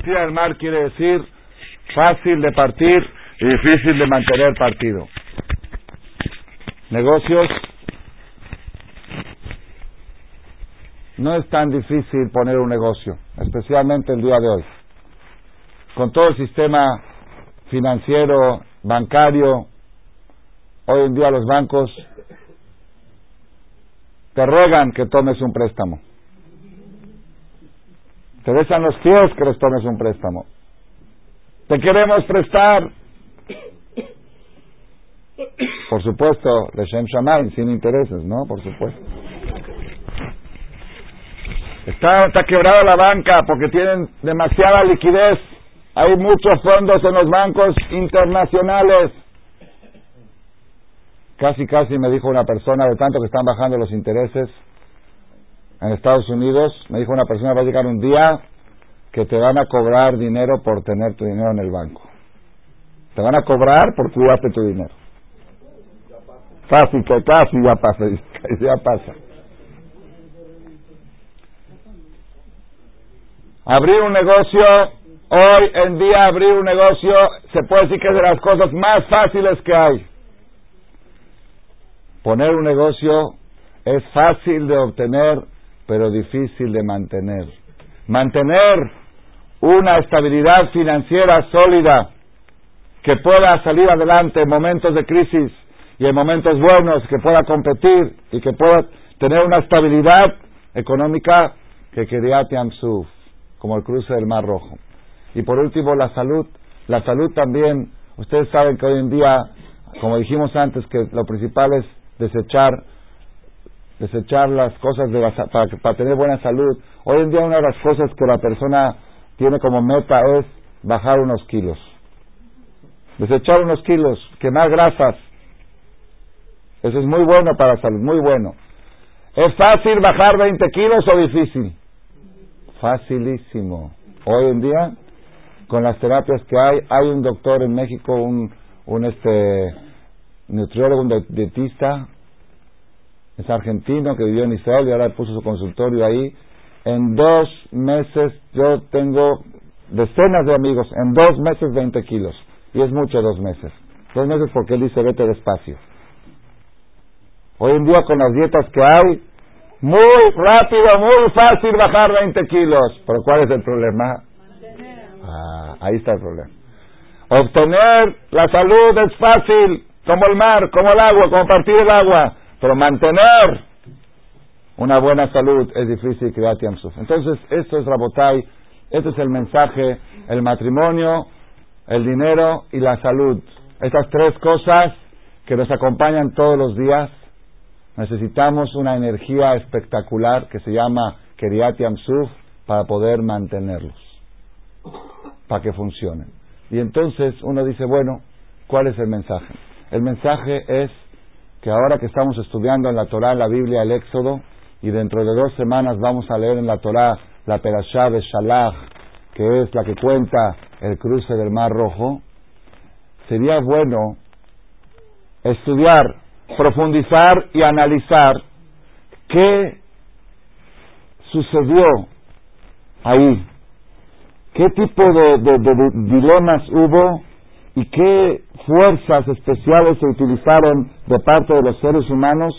partida del mar quiere decir fácil de partir y difícil de mantener partido. Negocios no es tan difícil poner un negocio, especialmente el día de hoy. Con todo el sistema financiero, bancario, hoy en día los bancos te ruegan que tomes un préstamo. Te besan los pies que les tomes un préstamo. Te queremos prestar. Por supuesto, de Shem Shammai, sin intereses, ¿no? Por supuesto. Está, está quebrada la banca porque tienen demasiada liquidez. Hay muchos fondos en los bancos internacionales. Casi, casi me dijo una persona, de tanto que están bajando los intereses en Estados Unidos, me dijo una persona, va a llegar un día que te van a cobrar dinero por tener tu dinero en el banco. Te van a cobrar por cuidarte tu dinero. Casi, que casi ya pasa, ya pasa. Abrir un negocio, hoy en día abrir un negocio se puede decir que es de las cosas más fáciles que hay. Poner un negocio es fácil de obtener, pero difícil de mantener. Mantener una estabilidad financiera sólida que pueda salir adelante en momentos de crisis y en momentos buenos, que pueda competir y que pueda tener una estabilidad económica que quería Tiamsuf, como el cruce del Mar Rojo. Y por último, la salud. La salud también, ustedes saben que hoy en día, como dijimos antes, que lo principal es desechar desechar las cosas de para, para tener buena salud. Hoy en día una de las cosas que la persona tiene como meta es bajar unos kilos. Desechar unos kilos, quemar grasas. Eso es muy bueno para la salud, muy bueno. ¿Es fácil bajar 20 kilos o difícil? Facilísimo. Hoy en día, con las terapias que hay, hay un doctor en México, un, un este nutriólogo, un dietista, es argentino que vivió en Israel y ahora puso su consultorio ahí en dos meses yo tengo decenas de amigos, en dos meses 20 kilos. Y es mucho dos meses. Dos meses porque él dice vete despacio. Hoy en día con las dietas que hay, muy rápido, muy fácil bajar 20 kilos. Pero ¿cuál es el problema? Ah, ahí está el problema. Obtener la salud es fácil, como el mar, como el agua, como partir el agua. Pero mantener una buena salud es difícil crear Yamsuf. Entonces, esto es Rabotai, este es el mensaje, el matrimonio, el dinero y la salud. Estas tres cosas que nos acompañan todos los días, necesitamos una energía espectacular que se llama Keriat Yamsuf para poder mantenerlos, para que funcionen. Y entonces uno dice, bueno, ¿cuál es el mensaje? El mensaje es que ahora que estamos estudiando en la Torah, la Biblia, el Éxodo, y dentro de dos semanas vamos a leer en la Torá la Perashá de Shalach, que es la que cuenta el cruce del Mar Rojo, sería bueno estudiar, profundizar y analizar qué sucedió ahí, qué tipo de, de dilemas hubo y qué fuerzas especiales se utilizaron de parte de los seres humanos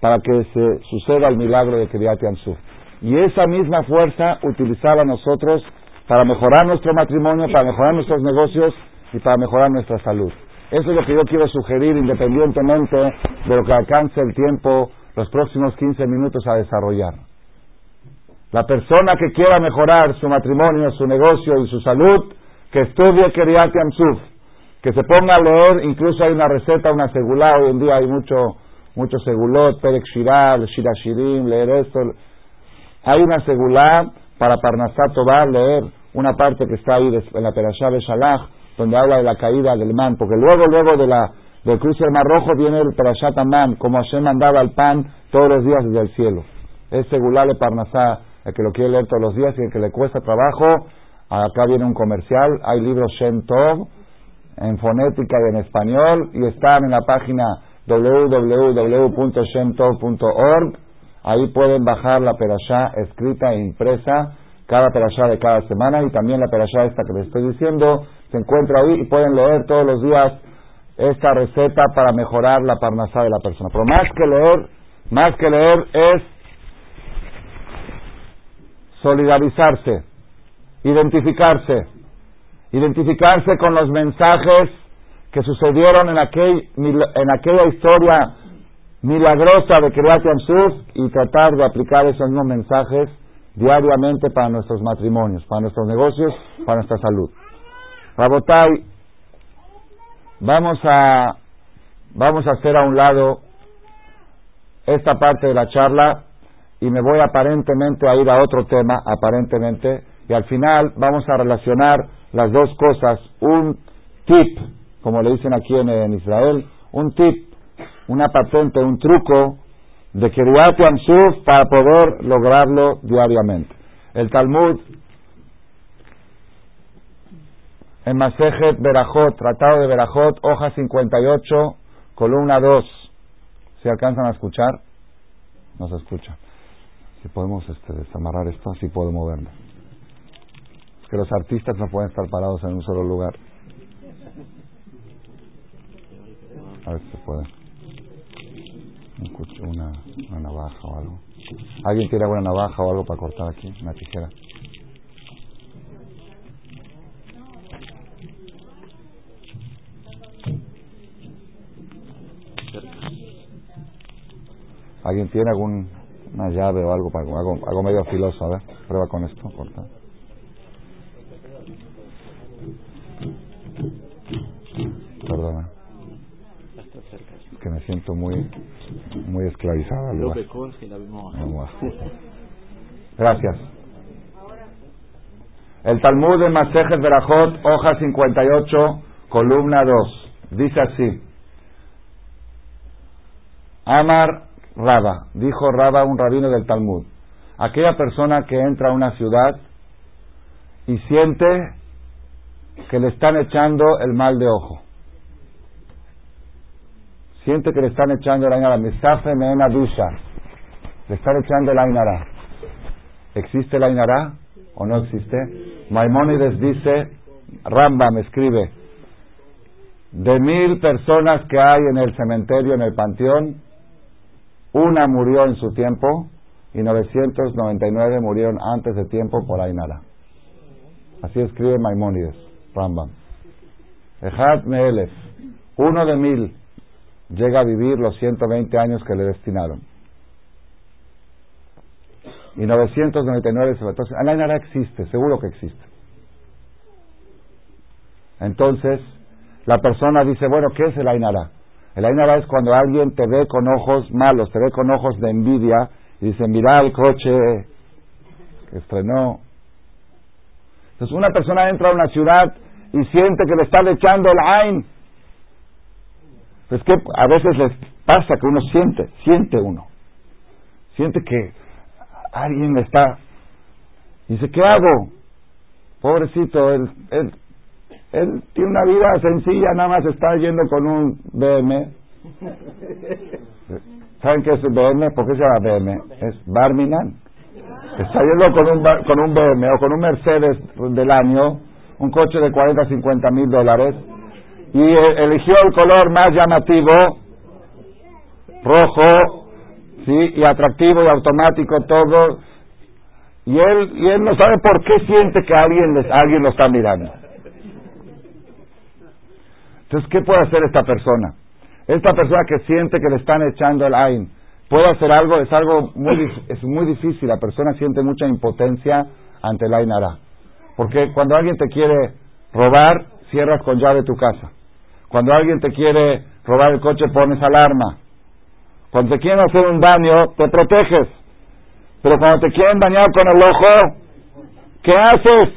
para que se suceda el milagro de Kriyat Yansuf. Y esa misma fuerza utilizaba nosotros para mejorar nuestro matrimonio, para mejorar nuestros negocios y para mejorar nuestra salud. Eso es lo que yo quiero sugerir independientemente de lo que alcance el tiempo los próximos 15 minutos a desarrollar. La persona que quiera mejorar su matrimonio, su negocio y su salud, que estudie Kriyat Yansuf, que se ponga a leer, incluso hay una receta, una segula, hoy en día hay mucho muchos segulot, Perek Shiral, Shirashirim, leer esto. Hay una segulá para Parnasat Tobar, leer una parte que está ahí en la Perashá de Shalach, donde habla de la caída del man, porque luego, luego de la, del cruce del Mar Rojo viene el Perashat Amán, como Hashem mandaba el pan todos los días desde el cielo. Es segulá de Parnasá, el que lo quiere leer todos los días y el que le cuesta trabajo, acá viene un comercial, hay libros Shem Tov, en fonética y en español, y están en la página www.shemtov.org. Ahí pueden bajar la perashá escrita e impresa cada perashá de cada semana y también la perashá esta que les estoy diciendo se encuentra ahí y pueden leer todos los días esta receta para mejorar la parnasá de la persona. Pero más que leer, más que leer es solidarizarse, identificarse, identificarse con los mensajes que sucedieron en, aquel, en aquella historia milagrosa de Kriyat Yamsuf y tratar de aplicar esos mismos mensajes diariamente para nuestros matrimonios, para nuestros negocios, para nuestra salud. Rabotai, vamos a, vamos a hacer a un lado esta parte de la charla y me voy aparentemente a ir a otro tema, aparentemente, y al final vamos a relacionar las dos cosas, un tip, como le dicen aquí en, Israel, un tip, una patente, un truco de Kiryat Yamsuf para poder lograrlo diariamente. El Talmud, en Masejet Berajot, Tratado de Berajot, hoja 58, columna 2. ¿Se alcanzan a escuchar? No se escucha. Si podemos este, desamarrar esto, así puedo moverme que los artistas no pueden estar parados en un solo lugar. A ver si se puede. Una, navaja o algo. ¿Alguien tiene alguna navaja o algo para cortar aquí? Una tijera. ¿Alguien tiene alguna llave o algo para algo, algo medio filoso? A ver, prueba con esto, corta. Perdona. que me siento muy muy esclavizada. Gracias. El Talmud de Masejet Berajot, hoja 58, columna 2. Dice así. Amar Raba, dijo Raba, un rabino del Talmud. Aquella persona que entra a una ciudad y siente que le están echando el mal de ojo. Siente que le están echando el ainara. Misafe meena dusha. Le están echando el ainara. ¿Existe el ainara o no existe? Maimónides dice, Ramba me escribe, de mil personas que hay en el cementerio, en el panteón, una murió en su tiempo y 999 murieron antes de tiempo por Ainara. Así escribe Maimónides. Rambam. Ejad Meelef, uno de mil, llega a vivir los 120 años que le destinaron. Y 999 se va. Ainara existe, seguro que existe. Entonces, la persona dice, bueno, ¿qué es el Ainara? El Ainara es cuando alguien te ve con ojos malos, te ve con ojos de envidia y dice, mira el coche que estrenó. Entonces, una persona entra a una ciudad y siente que le están echando el Ain. Es que a veces les pasa que uno siente, siente uno. Siente que alguien le está. Dice, ¿qué hago? Pobrecito, él, él, él tiene una vida sencilla, nada más está yendo con un BM. ¿Saben qué es BM? ¿Por qué se llama BM? Es Barminan. Está yendo con un, con un BM o con un Mercedes del año un coche de 40, 50 mil dólares, y eligió el color más llamativo, rojo, ¿sí? y atractivo y automático todo, y él, y él no sabe por qué siente que alguien, les, alguien lo está mirando. Entonces, ¿qué puede hacer esta persona? Esta persona que siente que le están echando el ain, puede hacer algo, es algo muy, es muy difícil, la persona siente mucha impotencia ante el ain hará. Porque cuando alguien te quiere robar, cierras con llave tu casa. Cuando alguien te quiere robar el coche, pones alarma. Cuando te quieren hacer un daño, te proteges. Pero cuando te quieren dañar con el ojo, ¿qué haces?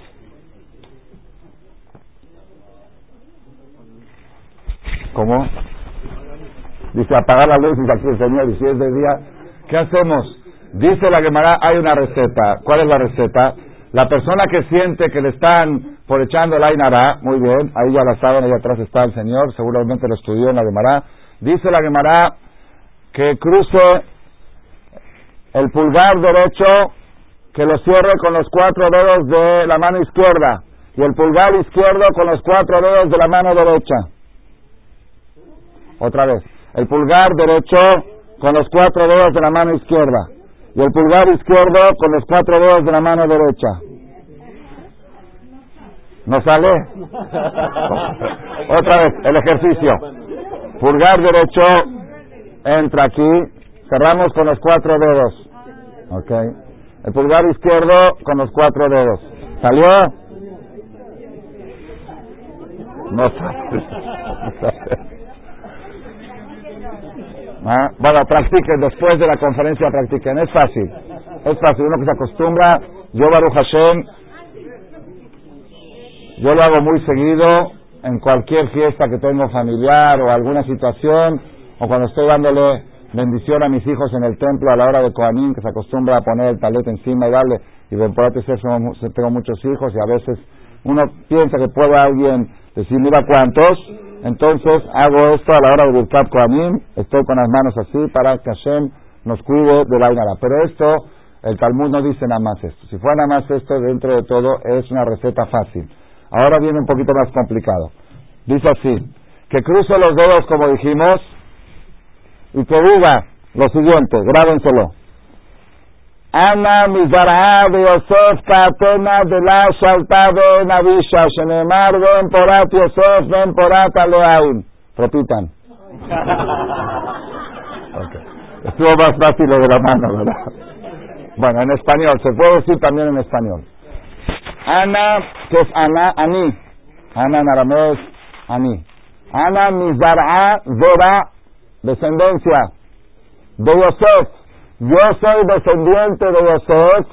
¿Cómo? Dice, apagar las luces aquí el Señor, y si es de día, ¿qué hacemos? Dice la Gemara, hay una receta. ¿Cuál es la receta? La persona que siente que le están por echando el Ainara, muy bien, ahí ya la saben, ahí atrás está el Señor, seguramente lo estudió en la Gemara. Dice la Gemara que cruce el pulgar derecho que lo cierre con los cuatro dedos de la mano izquierda y el pulgar izquierdo con los cuatro dedos de la mano derecha. Otra vez, el pulgar derecho con los cuatro dedos de la mano izquierda y el pulgar izquierdo con los cuatro dedos de la mano derecha. ¿No sale? Otra vez, el ejercicio. Pulgar derecho entra aquí, cerramos con los cuatro dedos. ¿Ok? El pulgar izquierdo con los cuatro dedos. ¿Salió? No sale. ¿Ah? Bueno, practiquen, después de la conferencia practiquen, es fácil, es fácil, uno que se acostumbra, yo Baruch Hashem, yo lo hago muy seguido en cualquier fiesta que tengo familiar o alguna situación, o cuando estoy dándole bendición a mis hijos en el templo a la hora de Koanim, que se acostumbra a poner el talete encima y darle, y por ser tengo muchos hijos y a veces uno piensa que puede alguien decir, mira cuántos, entonces hago esto a la hora de Birkat Kohanim, estoy con las manos así para que Hashem nos cuide de la. Pero esto, el Talmud no dice nada más esto. Si fuera nada más esto, dentro de todo, es una receta fácil. Ahora viene un poquito más complicado. Dice así, que cruce los dedos como dijimos y que diga lo siguiente, grábenselo. Ana mizara de Yosef katena de la shalta de Navisha, shenemar ben porat Yosef ben porat aleaim. Repitan. okay. Estuvo más fácil lo de la mano, ¿verdad? Bueno, en español, se puede decir también en español. Ana, que es Ana, Ani. Ana en arameo es Ani. Ana mizara vera, descendencia de Yosef yo soy descendiente de Yosef,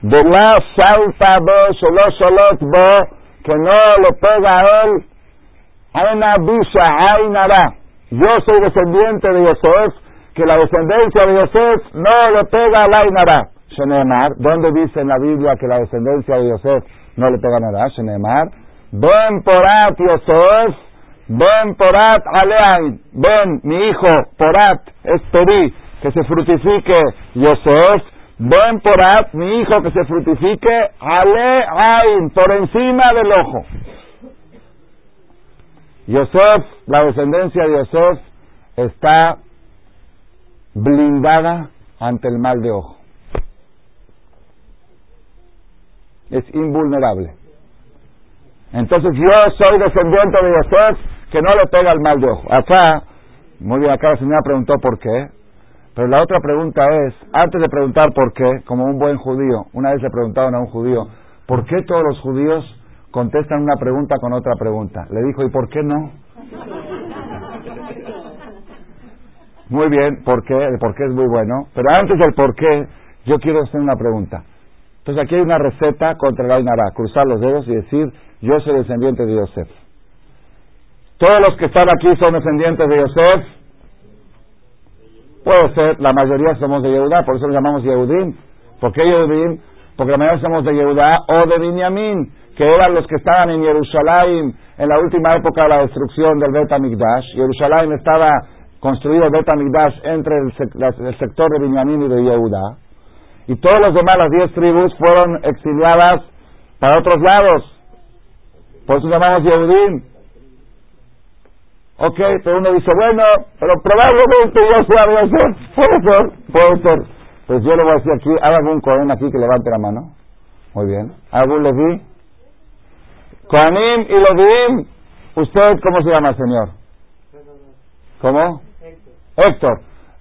de la salta bo, sholot bo, que no le pega a él, aina bisha, ainara. Yo soy descendiente de Yosef, que la descendencia de Yosef no le pega a ainara. Shenemar, ¿dónde dice en la Biblia que la descendencia de Yosef no le pega a nada? Shenemar, porat Yosef, ven porat aleain, ven mi hijo, porat, es que se frutifique Yosef, ven porat, mi hijo, que se frutifique Ale Ain, por encima del ojo. Yosef, la descendencia de Yosef, está blindada ante el mal de ojo. Es invulnerable. Entonces yo soy descendiente de Yosef que no le pega el mal de ojo. Acá, muy bien, acá la señora preguntó por qué. Pero la otra pregunta es, antes de preguntar por qué, como un buen judío, una vez le preguntaron a un judío, ¿por qué todos los judíos contestan una pregunta con otra pregunta? Le dijo, ¿y por qué no? Muy bien, ¿por qué? El por qué es muy bueno. Pero antes del por qué, yo quiero hacer una pregunta. Entonces aquí hay una receta contra la Inara, cruzar los dedos y decir, yo soy descendiente de Yosef. Todos los que están aquí son descendientes de Yosef. Puede ser, la mayoría somos de Yehudá, por eso lo llamamos Yehudim. ¿Por qué Yehudim? Porque la mayoría somos de Yehudá o de Binyamin, que eran los que estaban en Jerusalén en la última época de la destrucción del Bet HaMikdash. Jerusalén estaba construido el Bet HaMikdash entre el, sector de Binyamin y de Yehudá. Y todos los demás, las diez tribus, fueron exiliadas para otros lados. Por eso llamamos Yehudim. Ok, pero uno dice, bueno, pero probablemente yo sea de hacer. Puede ser, puede ser. Pues yo le voy a decir aquí, ¿hay algún Cohen aquí que levante la mano? Muy bien. ¿Algún Levi? Coanim y Levi. ¿Usted cómo se llama, señor? ¿Cómo? Héctor.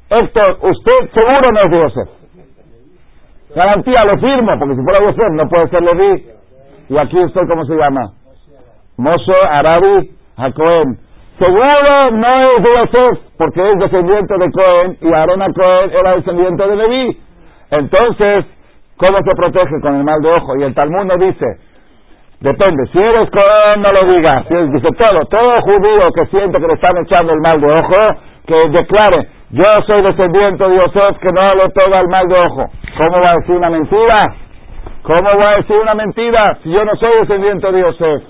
Héctor, usted seguro no es de Yosef. Garantía, lo firmo, porque si fuera Yosef no puede ser Levi. Y aquí usted, ¿cómo se llama? Moshe Arabi Seguro no es de porque es descendiente de Cohen y Aaron a Cohen era descendiente de Leví. Entonces, ¿cómo se protege con el mal de ojo? Y el Talmud no dice, depende, si eres Cohen no lo digas, si dice todo, todo judío que siente que le están echando el mal de ojo, que declare, yo soy descendiente de Yosef que no le pega el mal de ojo. ¿Cómo va a decir una mentira? ¿Cómo va a decir una mentira si yo no soy descendiente de Yosef?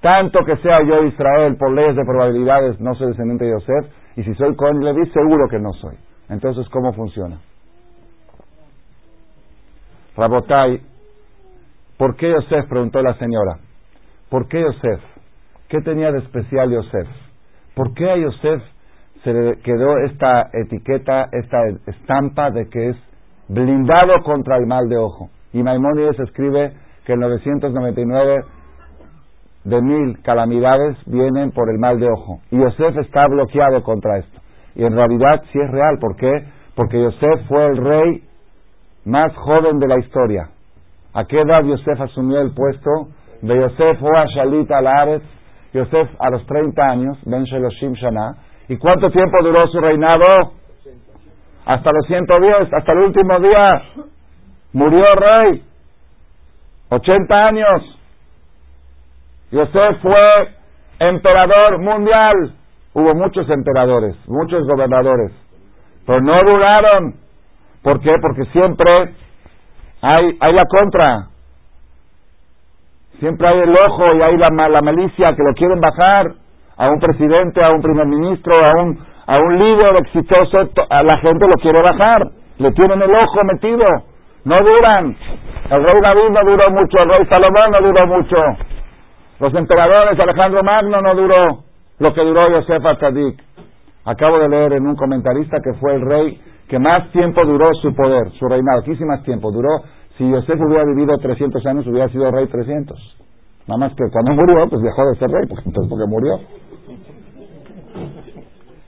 Tanto que sea yo Israel, por leyes de probabilidades, no soy descendiente de Yosef, y si soy con Levi, seguro que no soy. Entonces, ¿cómo funciona? Rabotai, ¿por qué Yosef? preguntó la señora. ¿Por qué Yosef? ¿Qué tenía de especial Yosef? ¿Por qué a Yosef se le quedó esta etiqueta, esta estampa de que es blindado contra el mal de ojo? Y Maimónides escribe que en 999 de mil calamidades vienen por el mal de ojo. Y Yosef está bloqueado contra esto. Y en realidad sí es real. ¿Por qué? Porque Yosef fue el rey más joven de la historia. ¿A qué edad Yosef asumió el puesto? De Yosef fue a Shalit al Yosef a los 30 años, Ben. ¿Y cuánto tiempo duró su reinado? Hasta los 110, hasta el último día. Murió rey. 80 años. Yosef fue emperador mundial. Hubo muchos emperadores, muchos gobernadores, pero no duraron. ¿Por qué? Porque siempre hay, hay la contra. Siempre hay el ojo y hay la, la malicia que lo quieren bajar a un presidente, a un primer ministro, a un, a un líder exitoso. A la gente lo quiere bajar. Le tienen el ojo metido. No duran. El rey David no duró mucho, el rey Salomón no duró mucho. Los emperadores, Alejandro Magno no duró lo que duró Yosef Atzadik. Acabo de leer en un comentarista que fue el rey que más tiempo duró su poder, su reinado. ¿Qué más tiempo? Duró, si Yosef hubiera vivido 300 años, hubiera sido rey 300. Nada más que cuando murió, pues dejó de ser rey, porque, entonces porque murió.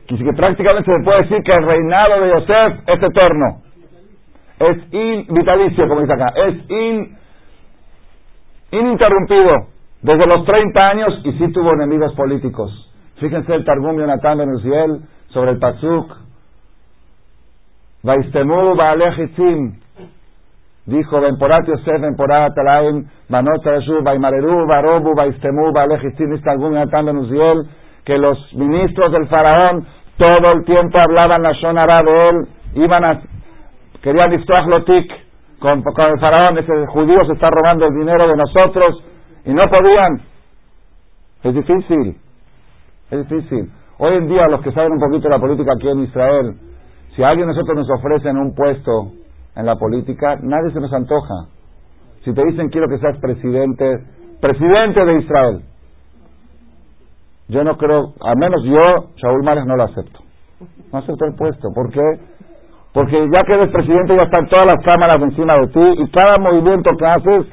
Y prácticamente se puede decir que el reinado de Yosef es eterno. Es in, vitalicio, como dice acá. Es in, ininterrumpido. Desde los 30 años y sí tuvo enemigos políticos. Fíjense el Targum Yonatan Ben Uziel sobre el Pasuk. Vaistemu Baalechitzim. Dijo, Benporat Yosef, Benporat Alaim, Manot Rashu, Vaimareru, Barobu, Vaistemu Baalechitzim. Targum Yonatan Ben que los ministros del faraón todo el tiempo hablaban la Shonara de él, iban a, querían Lotik con, con el faraón, ese judío se está robando el dinero de nosotros, y no podían. Es difícil, es difícil. Hoy en día los que saben un poquito de la política aquí en Israel, si alguien de nosotros nos ofrece un puesto en la política, nadie se nos antoja. Si te dicen quiero que seas presidente, presidente de Israel, yo no creo, al menos yo, Shaul Mares, no lo acepto. No acepto el puesto. ¿Por qué? Porque ya que eres presidente ya están todas las cámaras encima de ti y cada movimiento que haces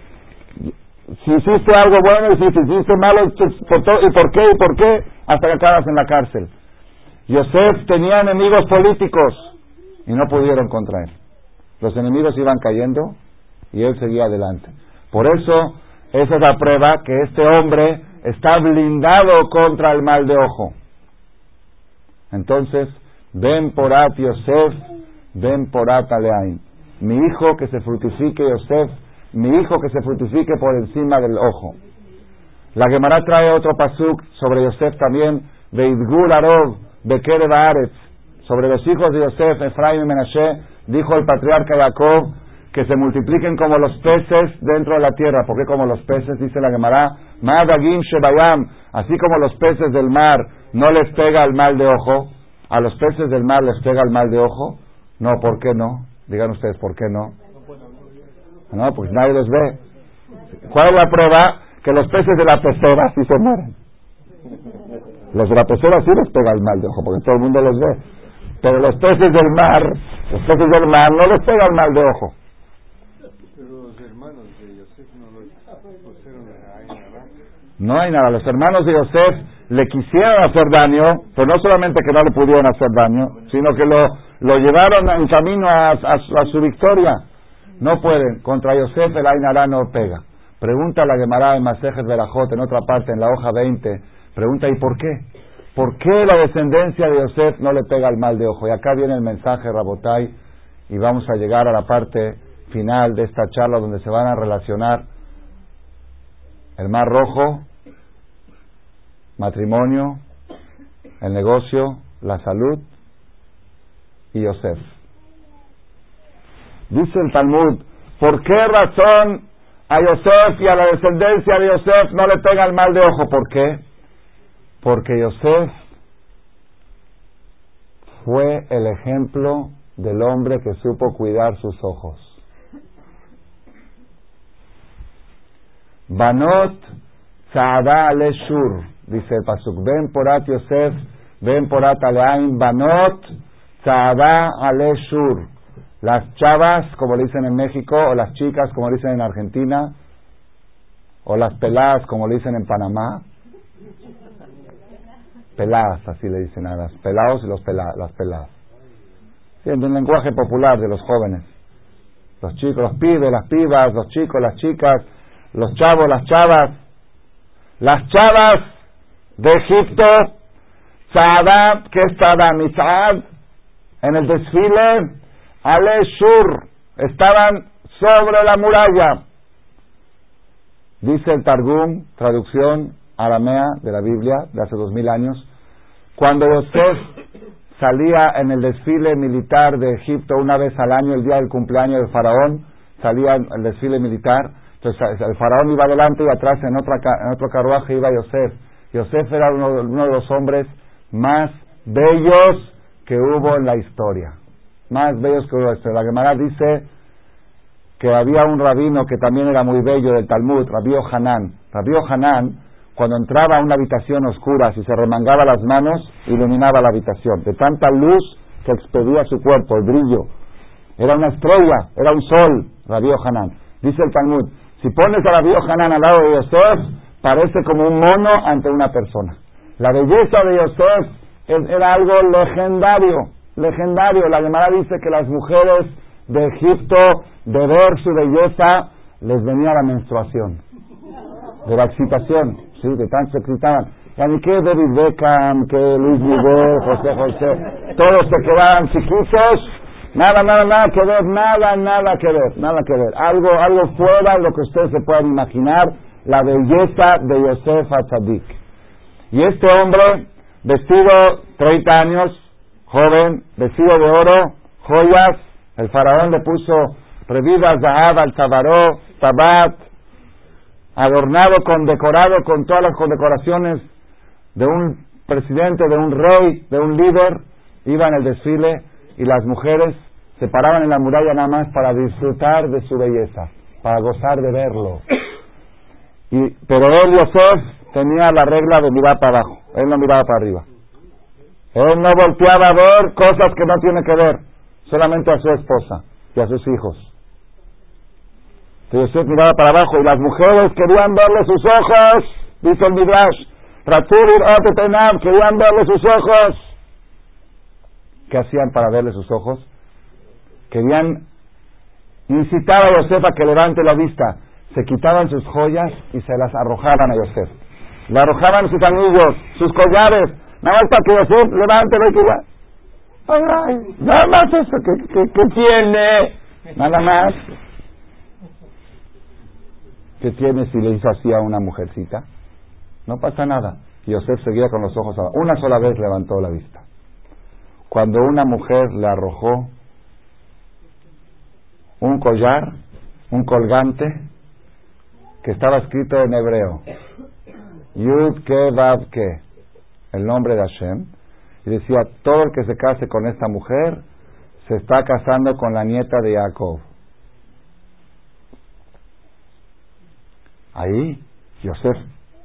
si hiciste algo bueno y si hiciste malo, ¿y por qué? ¿Y por qué? Hasta que acabas en la cárcel. Yosef tenía enemigos políticos y no pudieron contra él. Los enemigos iban cayendo y él seguía adelante. Por eso, esa es la prueba que este hombre está blindado contra el mal de ojo. Entonces, ven por at Yosef, ven por at Aleain. Mi hijo que se fructifique Yosef mi hijo que se fructifique por encima del ojo. La Gemara trae otro pasuk sobre Yosef también, de Idgul Arov, de Kerev sobre los hijos de Yosef, Efraim y Menashe, dijo el patriarca Jacob, que se multipliquen como los peces dentro de la tierra. porque como los peces? Dice la Gemara, Madagim Shebayam, así como los peces del mar no les pega el mal de ojo, a los peces del mar les pega el mal de ojo. No, ¿por qué no? Digan ustedes, ¿por qué no? No, pues nadie los ve. ¿Cuál es la prueba? Que los peces de la pecera sí se mueren. Los de la pecera sí les pega el mal de ojo, porque todo el mundo los ve. Pero los peces del mar, los peces del mar no les pega el mal de ojo. No hay nada. Los hermanos de Yosef le quisieron hacer daño, pero no solamente que no le pudieron hacer daño, sino que lo, lo llevaron en camino a, a su victoria. No pueden. Contra Yosef el Ainara no pega. Pregunta la Gemara en Masejes Berajot, en otra parte, en la hoja 20. Pregunta, ¿y por qué? ¿Por qué la descendencia de Yosef no le pega el mal de ojo? Y acá viene el mensaje, Rabotai, y vamos a llegar a la parte final de esta charla donde se van a relacionar el mar rojo, matrimonio, el negocio, la salud y Yosef. Dice el Talmud, ¿por qué razón a Yosef y a la descendencia de Yosef no le pega mal de ojo? ¿Por qué? Porque Yosef fue el ejemplo del hombre que supo cuidar sus ojos. Banot Saada Ale Shur, dice el Pasuk, ven porat Yosef, ven porat Aleain, Banot Saada Ale Shur. Las chavas, como le dicen en México, o las chicas, como le dicen en Argentina, o las peladas, como le dicen en Panamá. Peladas, así le dicen a las pelados y los las peladas. Sí, en un lenguaje popular de los jóvenes. Los chicos, los pibes, las pibas, los chicos, las chicas, los chavos, las chavas. Las chavas de Egipto, Saadab, que es Saad, en el desfile, Ale Shur, estaban sobre la muralla. Dice el Targum, traducción aramea de la Biblia de hace dos mil años, cuando Yosef salía en el desfile militar de Egipto una vez al año, el día del cumpleaños del faraón, salía el desfile militar, entonces el faraón iba adelante y atrás en, otra, en otro carruaje iba Yosef. Yosef era uno, de los hombres más bellos que hubo en la historia. Más bellos que hubo en la Gemara dice que había un rabino que también era muy bello del Talmud, Rabío Hanán. Rabío Hanán, cuando entraba a una habitación oscura, si se remangaba las manos, iluminaba la habitación. De tanta luz que expedía su cuerpo, el brillo. Era una estrella, era un sol, Rabío Hanán. Dice el Talmud, si pones a Rabí Hanan al lado de Yosef, parece como un mono ante una persona. La belleza de Yosef era algo legendario, legendario. La Gemara dice que las mujeres de Egipto, de ver su belleza, les venía la menstruación, de la excitación, sí, de tanto se excitaban. ni que David Beckham, que Luis Miguel, José José, todos se quedaban chiquitos Nada, nada, nada que ver, nada, nada que ver, nada que ver. Algo, algo fuera de lo que ustedes se puedan imaginar, la belleza de Yosef Atzadik. Y este hombre, vestido 30 años, joven, vestido de oro, joyas, el faraón le puso revidas Zahab al Tabaró, Tabat, adornado con, decorado con todas las condecoraciones de un presidente, de un rey, de un líder, iba en el desfile y las mujeres se paraban en la muralla nada más para disfrutar de su belleza, para gozar de verlo. Y, pero él, Yosef, tenía la regla de mirar para abajo, él no miraba para arriba. Él no volteaba a ver cosas que no tiene que ver, solamente a su esposa y a sus hijos. Entonces Yosef miraba para abajo y las mujeres querían verle sus ojos, dice el Midrash. querían verle sus ojos. ¿Qué hacían para verle sus ojos? Querían incitar a Yosef a que levante la vista. Se quitaban sus joyas y se las arrojaban a Yosef. Le arrojaban sus anillos, sus collares, nada más para que Yosef levante la vista. Ay, nada más eso, ¿qué, tiene? Nada más. ¿Qué tiene si le hizo así a una mujercita? No pasa nada. Yosef seguía con los ojos. Una sola vez levantó la vista. Cuando una mujer le arrojó un collar, un colgante, que estaba escrito en hebreo, Yud Ke, el nombre de Hashem, y decía, todo el que se case con esta mujer se está casando con la nieta de Jacob. Ahí, Yosef,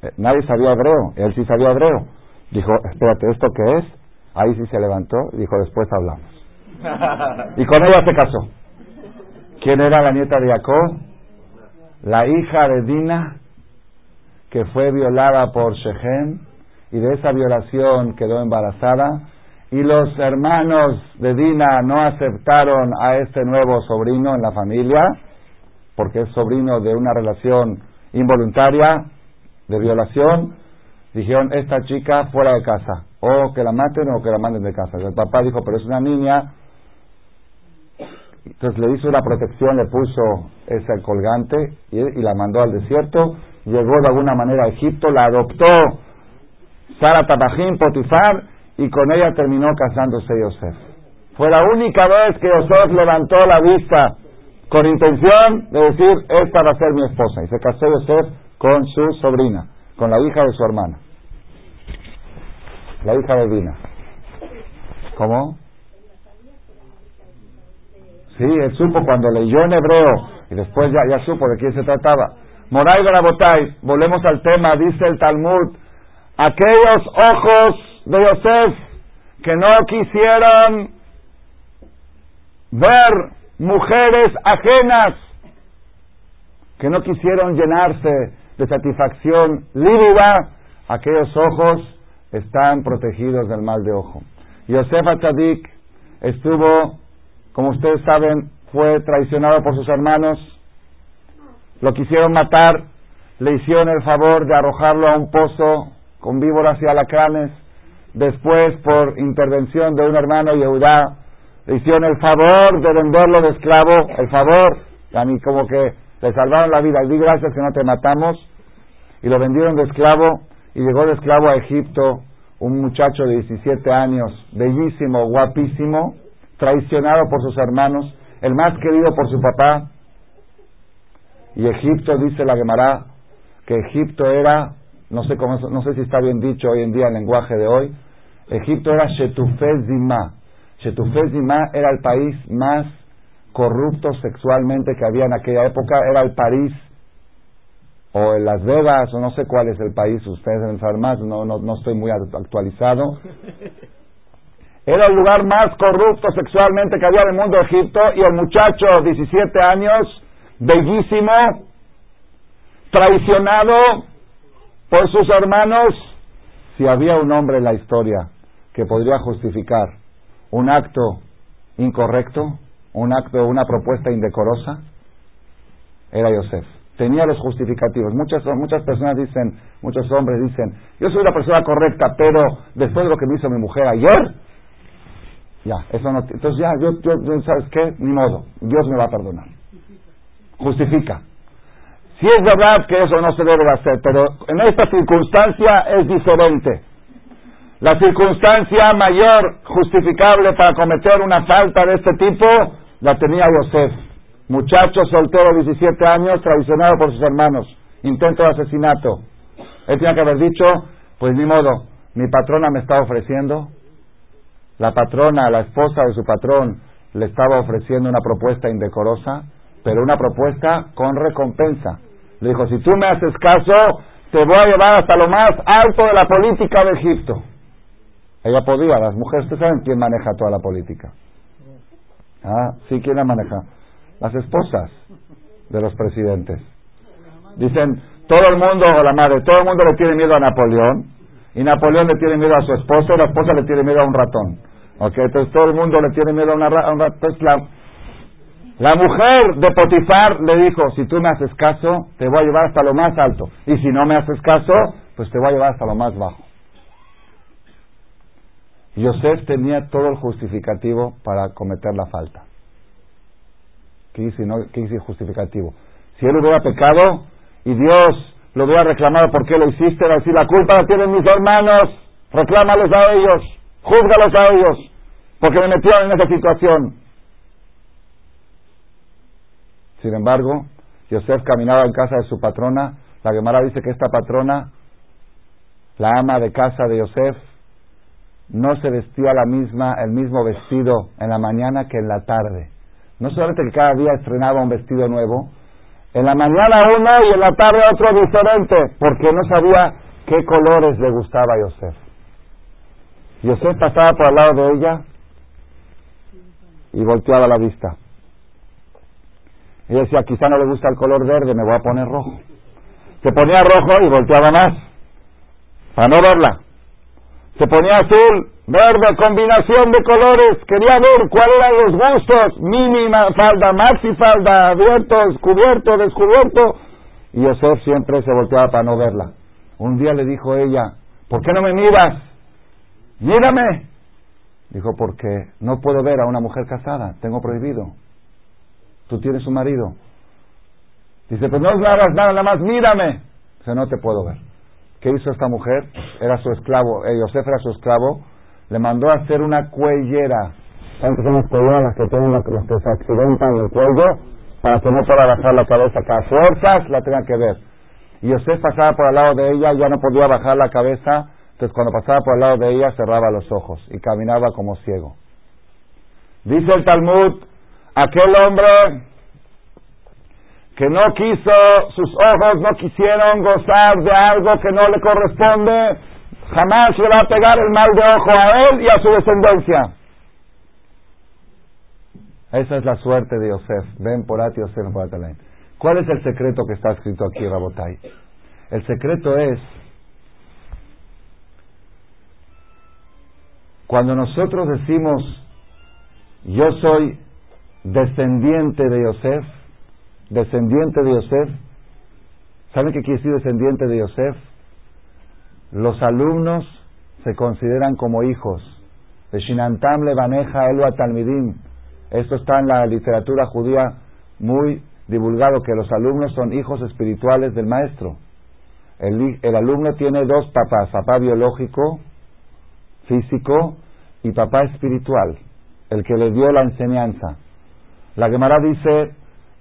eh, nadie sabía hebreo, él sí sabía hebreo. Dijo, espérate, ¿esto qué es? Ahí sí se levantó y dijo, después hablamos. Y con ella se casó. ¿Quién era la nieta de Jacob? La hija de Dina, que fue violada por Shechem, y de esa violación quedó embarazada, y los hermanos de Dina no aceptaron a este nuevo sobrino en la familia, porque es sobrino de una relación involuntaria de violación, dijeron, esta chica fuera de casa, o que la maten o que la manden de casa. El papá dijo, pero es una niña, entonces le hizo una protección, le puso ese colgante y, la mandó al desierto. Llegó de alguna manera a Egipto, la adoptó Sara Tabajín, Potifar, y con ella terminó casándose Yosef. Fue la única vez que Yosef levantó la vista con intención de decir, esta va a ser mi esposa. Y se casó Yosef con su sobrina, con la hija de su hermana. La hija de Dina. ¿Cómo? Sí, él supo cuando leyó en hebreo y después ya, ya supo de quién se trataba. Moray Barabotay, volvemos al tema, dice el Talmud, aquellos ojos de Yosef que no quisieron ver mujeres ajenas, que no quisieron llenarse de satisfacción lívida, aquellos ojos están protegidos del mal de ojo. Yosef Atzadik estuvo, como ustedes saben, fue traicionado por sus hermanos, lo quisieron matar, le hicieron el favor de arrojarlo a un pozo con víboras y alacranes, después por intervención de un hermano Yehudá, le hicieron el favor de venderlo de esclavo, el favor, a mí como que le salvaron la vida, di gracias que no te matamos, y lo vendieron de esclavo, y llegó de esclavo a Egipto, un muchacho de 17 años, bellísimo, guapísimo, traicionado por sus hermanos, el más querido por su papá. Y Egipto, dice la Gemara, que Egipto era, no sé, cómo, no sé si está bien dicho hoy en día el lenguaje de hoy, Egipto era Shetufez Zimá. Shetufez Zimá era el país más corrupto sexualmente que había en aquella época, era el París o en Las Vegas, o no sé cuál es el país, ustedes deben saber más, no, no, no estoy muy actualizado. Era el lugar más corrupto sexualmente que había en el mundo Egipto, y el muchacho, 17 años, bellísimo, traicionado por sus hermanos, si había un hombre en la historia que podría justificar un acto incorrecto, un acto, una propuesta indecorosa, era Yosef tenía los justificativos. Muchas, muchas personas dicen, muchos hombres dicen, yo soy la persona correcta, pero después de lo que me hizo mi mujer ayer, ya, eso no. Entonces ya, yo, yo, ¿sabes qué? Ni modo, Dios me va a perdonar. Justifica. Si es verdad que eso no se debe de hacer, pero en esta circunstancia es diferente. La circunstancia mayor justificable para cometer una falta de este tipo la tenía Yosef Muchacho soltero, 17 años, traicionado por sus hermanos. Intento de asesinato. Él tenía que haber dicho, pues ni modo, mi patrona me está ofreciendo. La patrona, la esposa de su patrón, le estaba ofreciendo una propuesta indecorosa, pero una propuesta con recompensa. Le dijo, si tú me haces caso, te voy a llevar hasta lo más alto de la política de Egipto. Ella podía, las mujeres, ustedes saben quién maneja toda la política. Ah, sí, ¿quién la maneja? las esposas de los presidentes. Dicen, todo el mundo, o la madre, todo el mundo le tiene miedo a Napoleón, y Napoleón le tiene miedo a su esposa, y la esposa le tiene miedo a un ratón. ¿Ok? Entonces todo el mundo le tiene miedo a, una, un ratón. Entonces la, la mujer de Potifar le dijo, si tú me haces caso, te voy a llevar hasta lo más alto. Y si no me haces caso, pues te voy a llevar hasta lo más bajo. Yosef tenía todo el justificativo para cometer la falta. ¿Qué dice, no, ¿Qué dice justificativo? Si él hubiera pecado y Dios lo hubiera reclamado, ¿por qué lo hiciste? La culpa la tienen mis hermanos, reclámales a ellos, júzgalos a ellos, porque me metieron en esa situación. Sin embargo, Yosef caminaba en casa de su patrona. La Gemara dice que esta patrona, la ama de casa de Yosef, no se vestía la misma, el mismo vestido en la mañana que en la tarde. No solamente que cada día estrenaba un vestido nuevo, en la mañana uno y en la tarde otro diferente, porque no sabía qué colores le gustaba a Yosef. Yosef pasaba por al lado de ella y volteaba la vista. Ella decía, quizá no le gusta el color verde, me voy a poner rojo. Se ponía rojo y volteaba más, para no verla. Se ponía azul, verde, combinación de colores. Quería ver cuáles eran los gustos. Mínima falda, maxi falda, abierto, descubierto, descubierto. Y Yosef siempre se volteaba para no verla. Un día le dijo ella, ¿por qué no me miras? Mírame. Dijo, porque no puedo ver a una mujer casada, tengo prohibido. Tú tienes un marido. Dice, pues no hagas nada, nada más mírame. Dice, no te puedo ver. ¿Qué hizo esta mujer? Era su esclavo, eh, Yosef era su esclavo, le mandó hacer una cuellera. ¿Saben que son las cuelleras las que tienen los, que se accidentan el cuello? Para que no pueda bajar la cabeza, que a fuerzas la tenga que ver. Y Yosef pasaba por al lado de ella, ya no podía bajar la cabeza, entonces cuando pasaba por al lado de ella cerraba los ojos y caminaba como ciego. Dice el Talmud, aquel hombre que no quiso, sus ojos no quisieron gozar de algo que no le corresponde, jamás le va a pegar el mal de ojo a él y a su descendencia. Esa es la suerte de Yosef. Ven por Ati Yosef ¿Cuál es el secreto que está escrito aquí, Rabotai? El secreto es cuando nosotros decimos yo soy descendiente de Yosef, descendiente de Yosef, ¿saben qué quiere decir descendiente de Yosef? Los alumnos se consideran como hijos. De Shinantam Levaneja Elua Talmidim. Esto está en la literatura judía muy divulgado, que los alumnos son hijos espirituales del maestro. El, el alumno tiene dos papás, papá biológico, físico, y papá espiritual, el que le dio la enseñanza. La Gemara dice,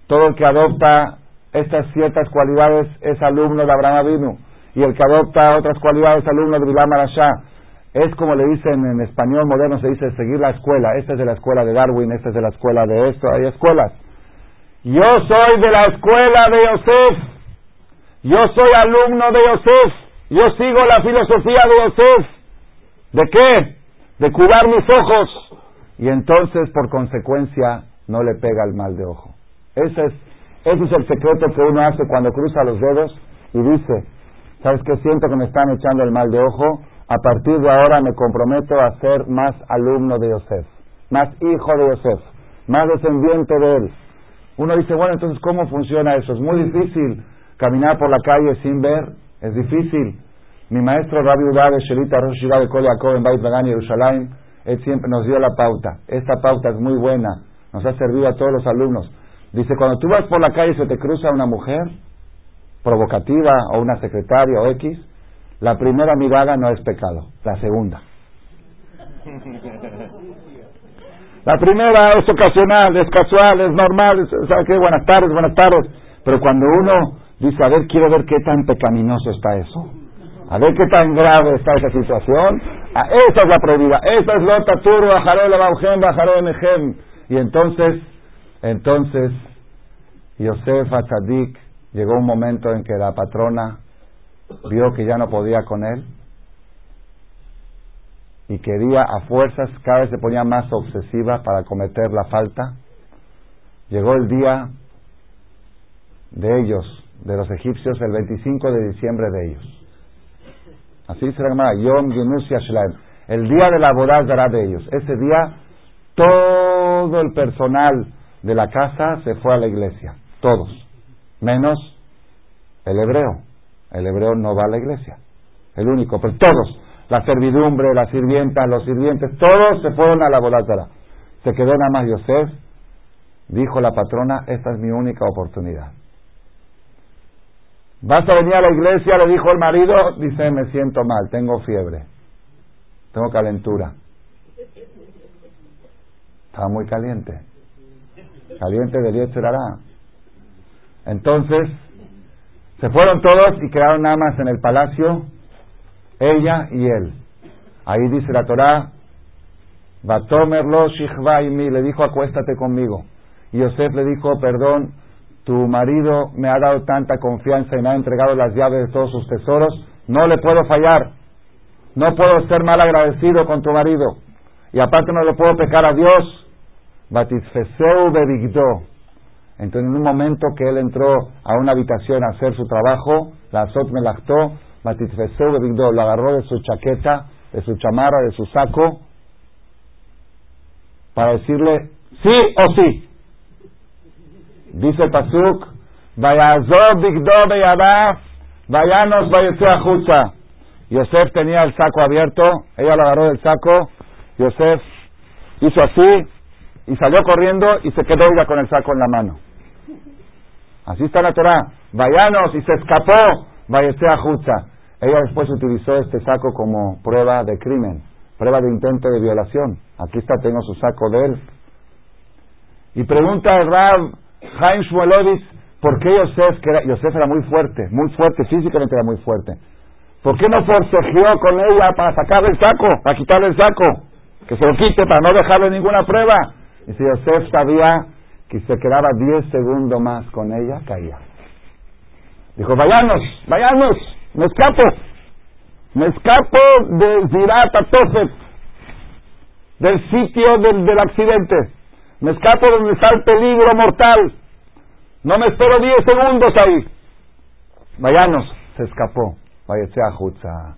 todo el que adopta estas ciertas cualidades es alumno de Abraham Avinu y el que adopta otras cualidades es alumno de Bilam Arashá. Es como le dicen en español moderno, se dice seguir la escuela. Esta es de la escuela de Darwin, esta es de la escuela de esto, hay escuelas. Yo soy de la escuela de Yosef. Yo soy alumno de Yosef. Yo sigo la filosofía de Yosef. ¿De qué? De cuidar mis ojos. Y entonces, por consecuencia, no le pega el mal de ojo. Ese es, ese es el secreto que uno hace cuando cruza los dedos y dice, ¿sabes qué? Siento que me están echando el mal de ojo. A partir de ahora me comprometo a ser más alumno de Yosef, más hijo de Yosef, más descendiente de él. Uno dice, bueno, entonces, ¿cómo funciona eso? Es muy difícil caminar por la calle sin ver, es difícil. Mi maestro Rabbi Udade, Shelita Rosh de Kolyakov en Bait Bagan, Jerusalén, él siempre nos dio la pauta. Esta pauta es muy buena nos ha servido a todos los alumnos. Dice, cuando tú vas por la calle y se te cruza una mujer provocativa o una secretaria o X, la primera mirada no es pecado, la segunda. La primera es ocasional, es casual, es normal, ¿sabes qué? Buenas tardes, buenas tardes. Pero cuando uno dice, a ver, quiero ver qué tan pecaminoso está eso, a ver qué tan grave está esa situación, ah, esa es la prohibida, esa es lota turba, bajaré la baujem, mejem. Y entonces, entonces, Yosef Atzadik llegó un momento en que la patrona vio que ya no podía con él y quería a fuerzas, cada vez se ponía más obsesiva para cometer la falta. Llegó el día de ellos, de los egipcios, el 25 de diciembre de ellos. Así se llama Yom el día de la boda de ellos. Ese día todo el personal de la casa se fue a la iglesia, todos, menos el hebreo. El hebreo no va a la iglesia, el único, pero todos, la servidumbre, las sirvientas, los sirvientes, todos se fueron a la bolátara. Se quedó nada más Yosef, dijo la patrona, esta es mi única oportunidad. ¿Vas a venir a la iglesia? Le dijo el marido, dice, me siento mal, tengo fiebre, tengo calentura. Estaba muy caliente. Caliente de hará. Entonces, se fueron todos y quedaron nada más en el palacio, ella y él. Ahí dice la Torá, Batomerlo mi le dijo acuéstate conmigo. Y Yosef le dijo, perdón, tu marido me ha dado tanta confianza y me ha entregado las llaves de todos sus tesoros, no le puedo fallar, no puedo ser mal agradecido con tu marido. Y aparte no le puedo pecar a Dios, Batisfeseu bebigdo. Entonces, en un momento que él entró a una habitación a hacer su trabajo, la azot me lactó, Batisfeseu bebigdo, lo agarró de su chaqueta, de su chamarra, de su saco, para decirle sí o sí. Dice el Pasuk, Vayazor bigdo beyadaf, vayanos vayetse Yosef tenía el saco abierto, ella lo agarró del saco, Yosef hizo así, y salió corriendo y se quedó ella con el saco en la mano. Así está la Torah. Vayanos y se escapó. a Jutza. Ella después utilizó este saco como prueba de crimen, prueba de intento de violación. Aquí está, tengo su saco de él. Y pregunta el Rab Jaime Shmuelevich, ¿por qué Yosef, que era, Yosef era muy fuerte, muy fuerte, físicamente era muy fuerte? ¿Por qué no forcejeó con ella para sacarle el saco, para quitarle el saco? Que se lo quite para no dejarle ninguna prueba. Dice Yosef sabía que se quedaba 10 segundos más con ella, caía. Dijo, vayanos, vayanos, me escapo. Me escapo de Zirat Tofet, del sitio del, del accidente. Me escapo donde está el peligro mortal. No me espero 10 segundos ahí. Vayanos, se escapó. a Jutza.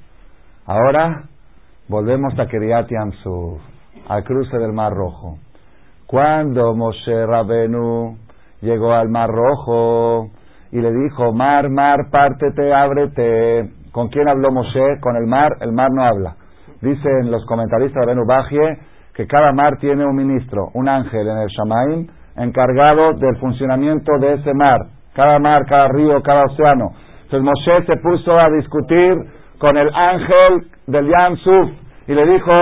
Ahora volvemos a Kiriat Yamsuf, al cruce del Mar Rojo. Cuando Moshe Rabenu llegó al Mar Rojo y le dijo, Mar, Mar, pártete, ábrete. ¿Con quién habló Moshe? Con el mar, el mar no habla. Dicen los comentaristas de Bajie que cada mar tiene un ministro, un ángel en el Shamaim, encargado del funcionamiento de ese mar. Cada mar, cada río, cada océano. Entonces Moshe se puso a discutir con el ángel del Yam Suf y le dijo,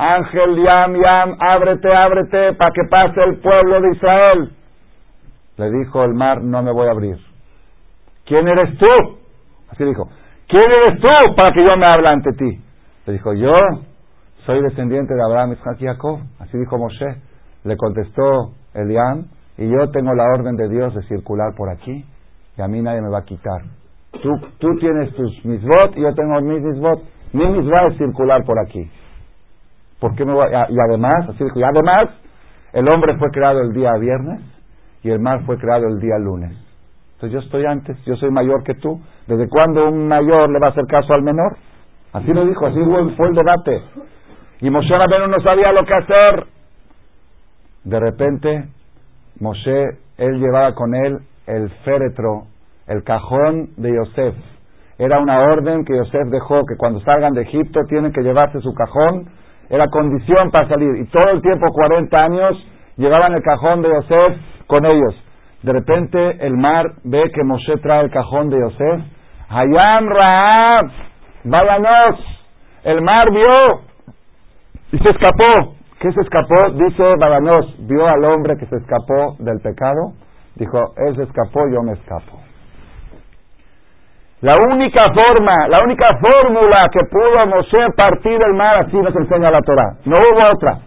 ángel Yam Yam, ábrete, ábrete para que pase el pueblo de Israel. Le dijo el mar, no me voy a abrir. ¿Quién eres tú? Así dijo, ¿quién eres tú para que yo me hable ante ti? Le dijo, yo soy descendiente de Abraham, Isaac y Jacob. Así dijo Moshe. Le contestó Eliam, y yo tengo la orden de Dios de circular por aquí, y a mí nadie me va a quitar. Tú, tú tienes tus misbot y yo tengo mis misbot. Mi misbot es circular por aquí. ¿Por qué me voy Y además, así dijo, y además, el hombre fue creado el día viernes y el mar fue creado el día lunes. Entonces yo estoy antes, yo soy mayor que tú. ¿Desde cuándo un mayor le va a hacer caso al menor? Así lo dijo, así fue el debate. Y Moshe Rabenu no sabía lo que hacer. De repente, Moshe, él llevaba con él el féretro, el cajón de Yosef. Era una orden que Yosef dejó que cuando salgan de Egipto tienen que llevarse su cajón. Era condición para salir. Y todo el tiempo, 40 años, llevaban el cajón de Yosef con ellos. De repente el mar ve que Moshe trae el cajón de Yosef. Hayam Raab, váyanos. El mar vio y se escapó. ¿Qué se escapó? Dice Badanos, vio al hombre que se escapó del pecado. Dijo, él se escapó, yo me escapo. La única forma, la única fórmula que pudo Moshe partir el mar, así nos enseña la Torah. No hubo otra.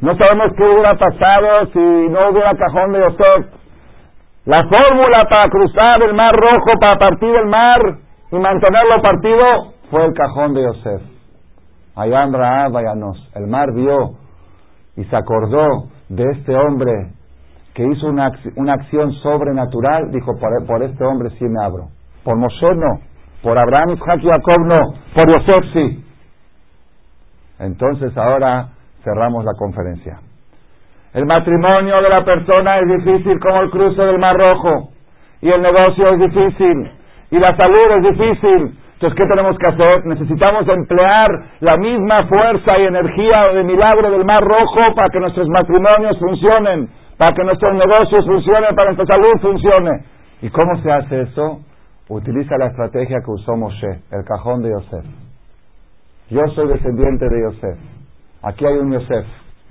No sabemos qué hubiera pasado si no hubiera cajón de Yosef. La fórmula para cruzar el mar rojo, para partir el mar y mantenerlo partido, fue el cajón de Yosef. Ayam Vayanos. El mar vio y se acordó de este hombre que hizo una, una acción sobrenatural. Dijo, por, este hombre sí me abro. Por Moshe no. Por Abraham, Isaac y Jacob no. Por Yosef sí. Entonces ahora cerramos la conferencia. El matrimonio de la persona es difícil como el cruce del Mar Rojo. Y el negocio es difícil. Y la salud es difícil. Entonces, ¿qué tenemos que hacer? Necesitamos emplear la misma fuerza y energía de milagro del Mar Rojo para que nuestros matrimonios funcionen, para que nuestros negocios funcionen, para que nuestra salud funcione. ¿Y cómo se hace eso? Utiliza la estrategia que usó Moshe, el cajón de Yosef. Yo soy descendiente de Yosef. Aquí hay un Yosef.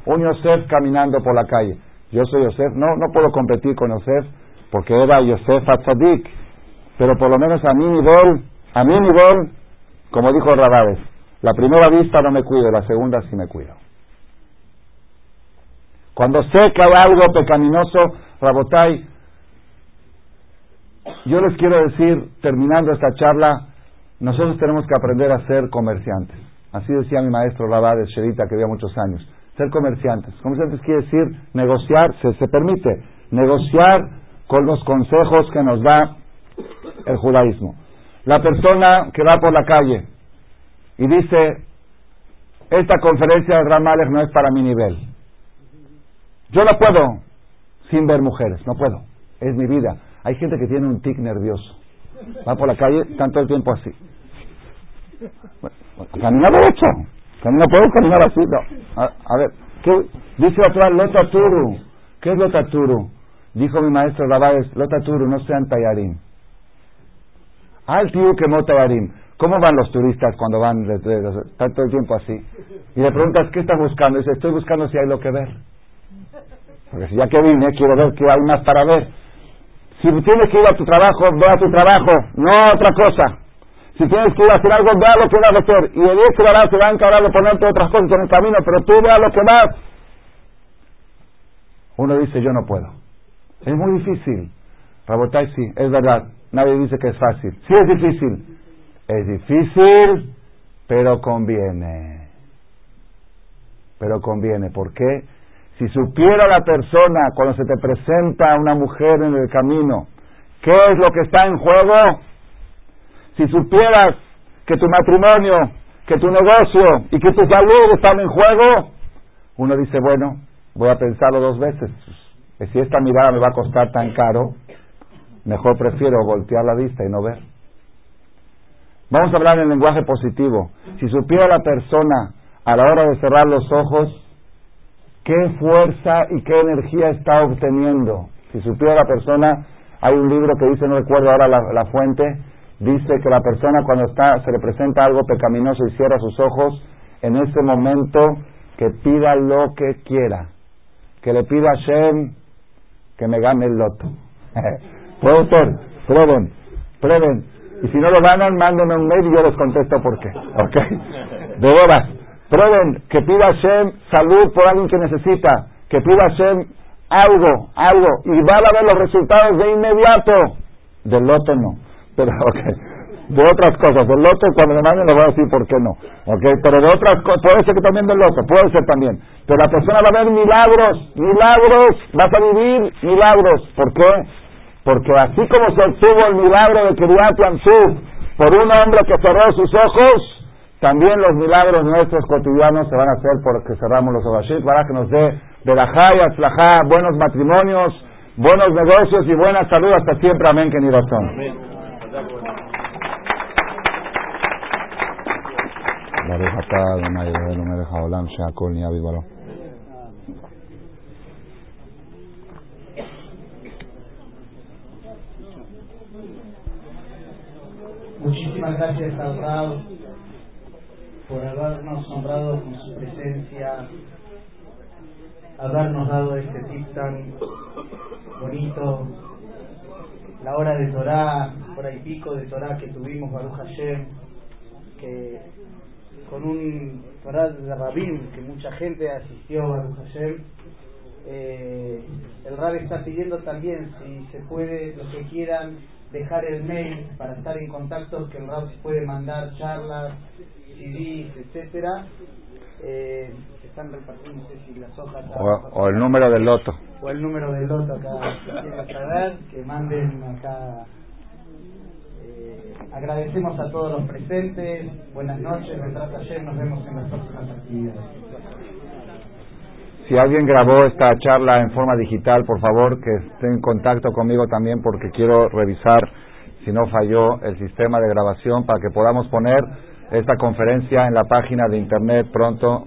Un Yosef caminando por la calle. Yo soy Yosef. No, no puedo competir con Yosef porque era Yosef Atzadik. Pero por lo menos a mi nivel a mi nivel, como dijo Rabades, la primera vista no me cuido, la segunda sí me cuido. Cuando sé que algo pecaminoso, Rabotai, yo les quiero decir, terminando esta charla, nosotros tenemos que aprender a ser comerciantes. Así decía mi maestro Rabades Sherita, que había muchos años. Ser comerciantes. Comerciantes quiere decir negociar, se, se permite, negociar con los consejos que nos da el judaísmo la persona que va por la calle y dice, esta conferencia de Ramalek no es para mi nivel. Yo no puedo sin ver mujeres, no puedo. Es mi vida. Hay gente que tiene un tic nervioso. Va por la calle, están todo el tiempo así. camina derecho. No puedo caminar así. A, ver, ¿qué? dice otra Lotaturu. ¿Qué es Lotaturu? Dijo mi maestro Rabáez, Lotaturu, no sean tallarín. Al tío que Barim. ¿Cómo van los turistas cuando van, están todo el tiempo así? Y le preguntas, ¿qué estás buscando? dice, estoy buscando si hay lo que ver. Porque si ya que vine, quiero ver qué hay más para ver. Si tienes que ir a tu trabajo, ve a tu trabajo, no a otra cosa. Si tienes que ir a hacer algo, ve a lo que vas a hacer. Y el se va a encargar de ponerte otras cosas en el camino, pero tú ve a lo que vas. Uno dice, yo no puedo. Es muy difícil. Rabotay, sí, es verdad. Nadie dice que es fácil. Sí es difícil. Es difícil, pero conviene. Pero conviene. ¿Por qué? Si supiera la persona cuando se te presenta una mujer en el camino, ¿qué es lo que está en juego? Si supieras que tu matrimonio, que tu negocio y que tu salud están en juego, uno dice, bueno, voy a pensarlo dos veces. Si esta mirada me va a costar tan caro, mejor prefiero voltear la vista y no ver. Vamos a hablar en lenguaje positivo. Si supiera la persona a la hora de cerrar los ojos, qué fuerza y qué energía está obteniendo. Si supiera la persona, hay un libro que dice, no recuerdo ahora la, fuente, dice que la persona cuando está, se le presenta algo pecaminoso y cierra sus ojos, en ese momento que pida lo que quiera. Que le pida a Shem que me gane el loto. Puede prueben, prueben. Y si no lo ganan, mándenme un mail y yo les contesto por qué. ¿Ok? De veras, prueben que pida Shem salud por alguien que necesita, que pida Shem algo, algo, y van a ver los resultados de inmediato. Del loto no. Pero, ok. De otras cosas, del loto cuando me manden les voy a decir por qué no. Ok, pero de otras cosas, puede ser que también del loto, puede ser también. Pero la persona va a ver milagros, milagros, vas a vivir milagros. ¿Por qué? Porque así como se obtuvo el milagro de Kiryat Yamsuf por un hombre que cerró sus ojos, también los milagros nuestros cotidianos se van a hacer porque cerramos los ojos. para que nos dé de la jaya, buenos matrimonios, buenos negocios y buena salud hasta siempre. Amén, que ni razón. Muchísimas gracias al por habernos honrado con su presencia, habernos dado este tip tan bonito, la hora de Torah, hora y pico de Torah que tuvimos Baruch Hashem, que con un Torah de Rabin que mucha gente asistió Baruch Hashem, eh, el Rab está pidiendo también si se puede, los que quieran dejar el mail para estar en contacto, que el RAP puede mandar charlas, CDs, etcétera. Eh, están repartiendo, si las hojas. O, el número del loto. O el número del loto acá, que quieran saber, que manden acá. Eh, agradecemos a todos los presentes. Buenas noches, retrata ayer, nos vemos en las próximas actividades. Si alguien grabó esta charla en forma digital, por favor, que esté en contacto conmigo también porque quiero revisar si no falló el sistema de grabación para que podamos poner esta conferencia en la página de internet pronto.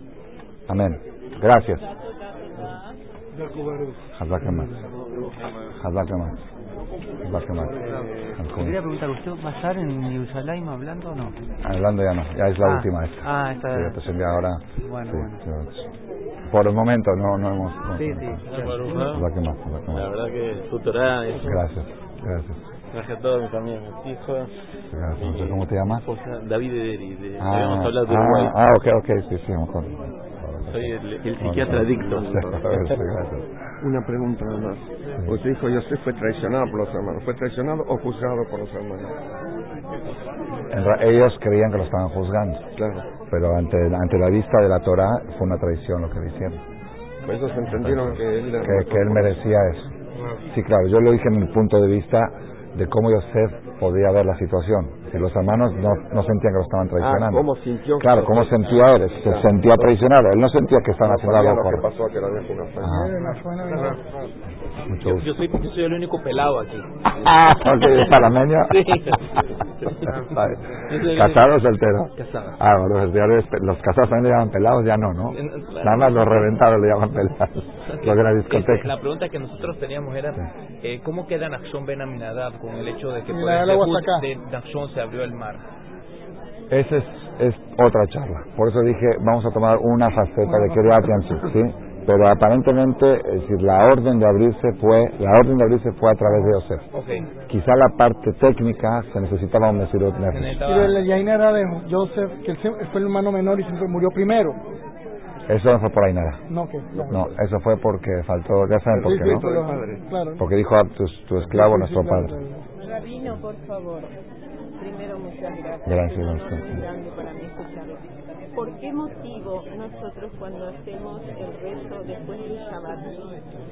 Amén. Gracias. Quería preguntar, ¿usted va a estar en Jerusalén hablando o no? Hablando ya no, ya es la ah, última esta. Ah, esta sí, ahora. Bueno, bueno. Por el momento no, no hemos. sí, sí. La verdad que su Torah es. Gracias, gracias. Gracias a todos, también, mis hijos. Gracias. ¿Cómo te llamas? David Ederi. De, ah, habíamos hablado de ah, Uruguay. Ah, ok, ok, sí, sí, mejor. Soy el, el psiquiatra adicto. Una pregunta nada más. Usted dijo, José fue traicionado por los hermanos. ¿Fue traicionado o juzgado por los hermanos? ellos creían que lo estaban juzgando. Claro. Pero ante, ante la vista de la Torah fue una traición lo que le hicieron. Pues ellos entendieron que él, que, que él merecía eso. Sí, claro, yo lo dije en mi punto de vista de cómo Yosef podía ver la situación. Si los hermanos no, no sentían que lo estaban traicionando. Ah, ¿cómo sintió? Claro, ¿cómo sentía él? Se sentía traicionado. Él no sentía que estaban haciendo algo por... pasó que ah. Yo, yo, soy, yo soy el único pelado aquí. Ah, ¿es panameño? Sí. ¿Casado o soltero? Casado. Ah, bueno, los casados también le llaman pelados, ya no, ¿no? Nada más los reventados le llaman pelados. Los de la discoteca. Este, la pregunta que nosotros teníamos era, eh, ¿cómo queda Naxón Ben Aminadab con el hecho de que por el de Naxón se abrió el mar? Esa es, es otra charla. Por eso dije, vamos a tomar una faceta de Kiryat ¿sí? pero aparentemente es decir, la orden de abrirse fue la orden de abrirse fue a través de Joseph quizá la parte técnica se necesitaba un Nefesh pero el Yain era de Joseph que él fue el hermano menor y siempre murió primero Eso no fue por ahí nada. No, ¿qué? No, eso fue porque faltó, ya saben por qué, ¿no? Porque dijo a tu, tu esclavo, nuestro padre. Rabino, por favor. Primero, muchas gracias. Gracias, Es un ¿Por qué motivo nosotros cuando hacemos el rezo después del Shabbat